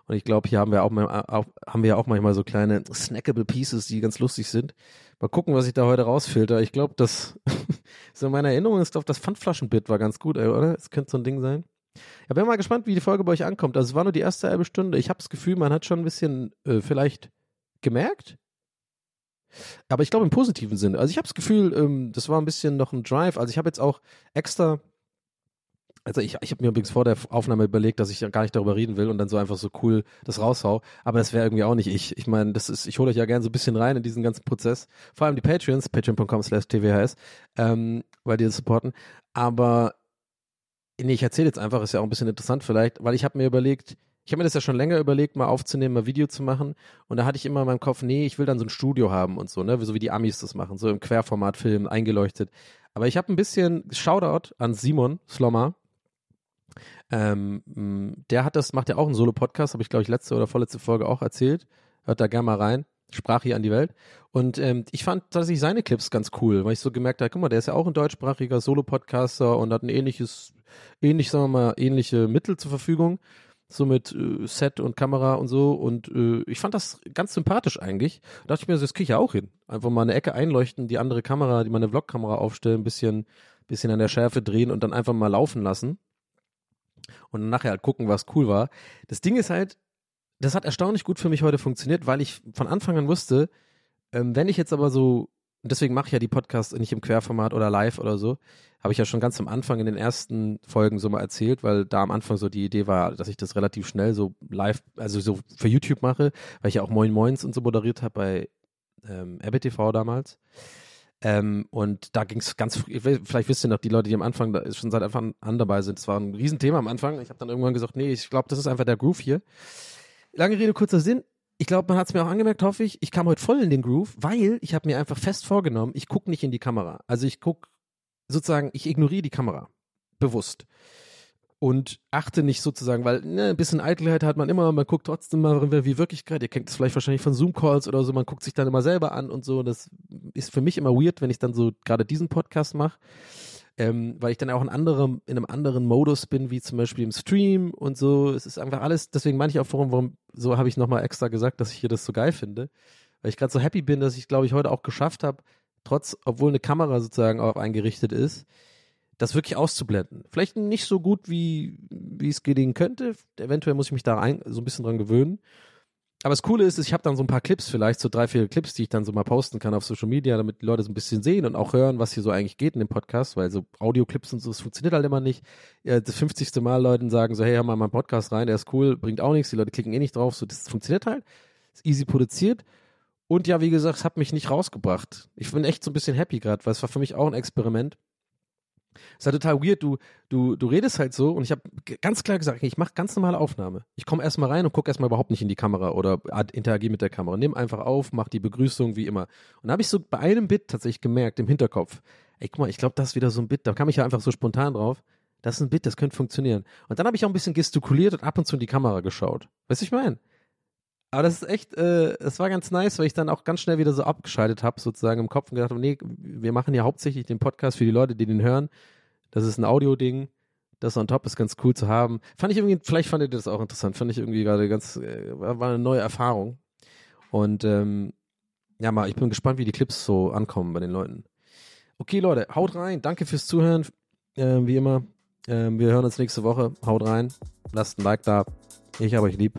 Und ich glaube, hier haben wir auch, mal, auch, haben wir auch manchmal so kleine snackable Pieces, die ganz lustig sind. Mal gucken, was ich da heute rausfilter. Ich glaube, das, so meine Erinnerung ist, glaube das Pfandflaschenbit war ganz gut, oder? Es könnte so ein Ding sein. Ja, bin mal gespannt, wie die Folge bei euch ankommt. Also es war nur die erste halbe Stunde. Ich habe das Gefühl, man hat schon ein bisschen äh, vielleicht gemerkt. Aber ich glaube im positiven Sinne. Also ich habe das Gefühl, ähm, das war ein bisschen noch ein Drive. Also ich habe jetzt auch extra also ich, ich habe mir übrigens vor der Aufnahme überlegt, dass ich gar nicht darüber reden will und dann so einfach so cool das raushau. Aber das wäre irgendwie auch nicht ich. Ich meine, das ist, ich hole euch ja gerne so ein bisschen rein in diesen ganzen Prozess. Vor allem die Patreons, patreon.com slash tvhs, ähm, weil die das supporten. Aber nee, ich erzähle jetzt einfach, ist ja auch ein bisschen interessant vielleicht, weil ich habe mir überlegt, ich habe mir das ja schon länger überlegt, mal aufzunehmen, mal Video zu machen. Und da hatte ich immer in meinem Kopf, nee, ich will dann so ein Studio haben und so, ne, so wie die Amis das machen, so im Querformat Film, eingeleuchtet. Aber ich habe ein bisschen Shoutout an Simon Slommer, ähm, der hat das, macht ja auch einen Solo-Podcast, habe ich glaube ich letzte oder vorletzte Folge auch erzählt. Hört da gerne mal rein. Sprach hier an die Welt. Und ähm, ich fand tatsächlich seine Clips ganz cool, weil ich so gemerkt habe, guck mal, der ist ja auch ein deutschsprachiger Solo-Podcaster und hat ein ähnliches, ähnlich, sagen wir mal, ähnliche Mittel zur Verfügung. So mit äh, Set und Kamera und so. Und äh, ich fand das ganz sympathisch eigentlich. Da dachte ich mir, das kriege ich ja auch hin. Einfach mal eine Ecke einleuchten, die andere Kamera, die meine Vlog-Kamera aufstellen, bisschen, bisschen an der Schärfe drehen und dann einfach mal laufen lassen und nachher halt gucken, was cool war. Das Ding ist halt, das hat erstaunlich gut für mich heute funktioniert, weil ich von Anfang an wusste, ähm, wenn ich jetzt aber so, deswegen mache ich ja die Podcasts nicht im Querformat oder live oder so, habe ich ja schon ganz am Anfang in den ersten Folgen so mal erzählt, weil da am Anfang so die Idee war, dass ich das relativ schnell so live, also so für YouTube mache, weil ich ja auch Moin Moins und so moderiert habe bei ähm, RBTV damals. Ähm, und da ging es ganz, vielleicht wisst ihr noch, die Leute, die am Anfang da schon seit Anfang an dabei sind, das war ein Riesenthema am Anfang. Ich habe dann irgendwann gesagt, nee, ich glaube, das ist einfach der Groove hier. Lange Rede, kurzer Sinn. Ich glaube, man hat es mir auch angemerkt, hoffe ich. Ich kam heute voll in den Groove, weil ich habe mir einfach fest vorgenommen, ich gucke nicht in die Kamera. Also ich gucke sozusagen, ich ignoriere die Kamera. Bewusst und achte nicht sozusagen, weil ne, ein bisschen Eitelkeit hat man immer, man guckt trotzdem mal, wie Wirklichkeit, ihr kennt das vielleicht wahrscheinlich von Zoom-Calls oder so, man guckt sich dann immer selber an und so. Das ist für mich immer weird, wenn ich dann so gerade diesen Podcast mache. Ähm, weil ich dann auch in, anderem, in einem anderen Modus bin, wie zum Beispiel im Stream und so. Es ist einfach alles, deswegen meine ich auch, warum, warum so habe ich nochmal extra gesagt, dass ich hier das so geil finde. Weil ich gerade so happy bin, dass ich, glaube ich, heute auch geschafft habe, trotz, obwohl eine Kamera sozusagen auch eingerichtet ist, das wirklich auszublenden. Vielleicht nicht so gut, wie, wie es gelingen könnte. Eventuell muss ich mich da ein, so ein bisschen dran gewöhnen. Aber das Coole ist, ich habe dann so ein paar Clips, vielleicht so drei, vier Clips, die ich dann so mal posten kann auf Social Media, damit die Leute so ein bisschen sehen und auch hören, was hier so eigentlich geht in dem Podcast, weil so Audioclips und so, das funktioniert halt immer nicht. Das 50. Mal Leuten sagen so, hey, hör mal meinen Podcast rein, der ist cool, bringt auch nichts, die Leute klicken eh nicht drauf, so, das funktioniert halt. Ist easy produziert. Und ja, wie gesagt, es hat mich nicht rausgebracht. Ich bin echt so ein bisschen happy gerade, weil es war für mich auch ein Experiment ist halt total weird. Du, du, du redest halt so und ich habe ganz klar gesagt, ich mache ganz normale Aufnahme. Ich komme erstmal rein und gucke erstmal überhaupt nicht in die Kamera oder interagiere mit der Kamera. Nimm einfach auf, mach die Begrüßung wie immer. Und da habe ich so bei einem Bit tatsächlich gemerkt, im Hinterkopf, ey, guck mal, ich glaube, das ist wieder so ein Bit, da kam ich ja einfach so spontan drauf. Das ist ein Bit, das könnte funktionieren. Und dann habe ich auch ein bisschen gestikuliert und ab und zu in die Kamera geschaut. Weißt du, ich meine? Aber das ist echt, äh, war ganz nice, weil ich dann auch ganz schnell wieder so abgeschaltet habe, sozusagen im Kopf und gedacht habe, nee, wir machen ja hauptsächlich den Podcast für die Leute, die den hören. Das ist ein Audio-Ding. Das on top ist ganz cool zu haben. Fand ich irgendwie, vielleicht fandet ihr das auch interessant. Fand ich irgendwie gerade ganz, äh, war eine neue Erfahrung. Und ähm, ja, mal, ich bin gespannt, wie die Clips so ankommen bei den Leuten. Okay, Leute, haut rein. Danke fürs Zuhören. Äh, wie immer. Äh, wir hören uns nächste Woche. Haut rein. Lasst ein Like da. Ich habe euch lieb.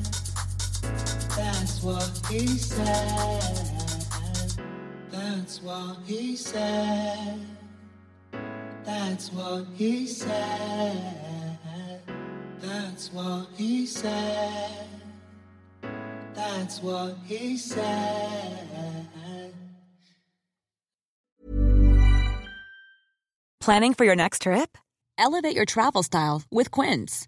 That's what he said. That's what he said. That's what he said. That's what he said. That's what he said. Planning for your next trip? Elevate your travel style with Quince.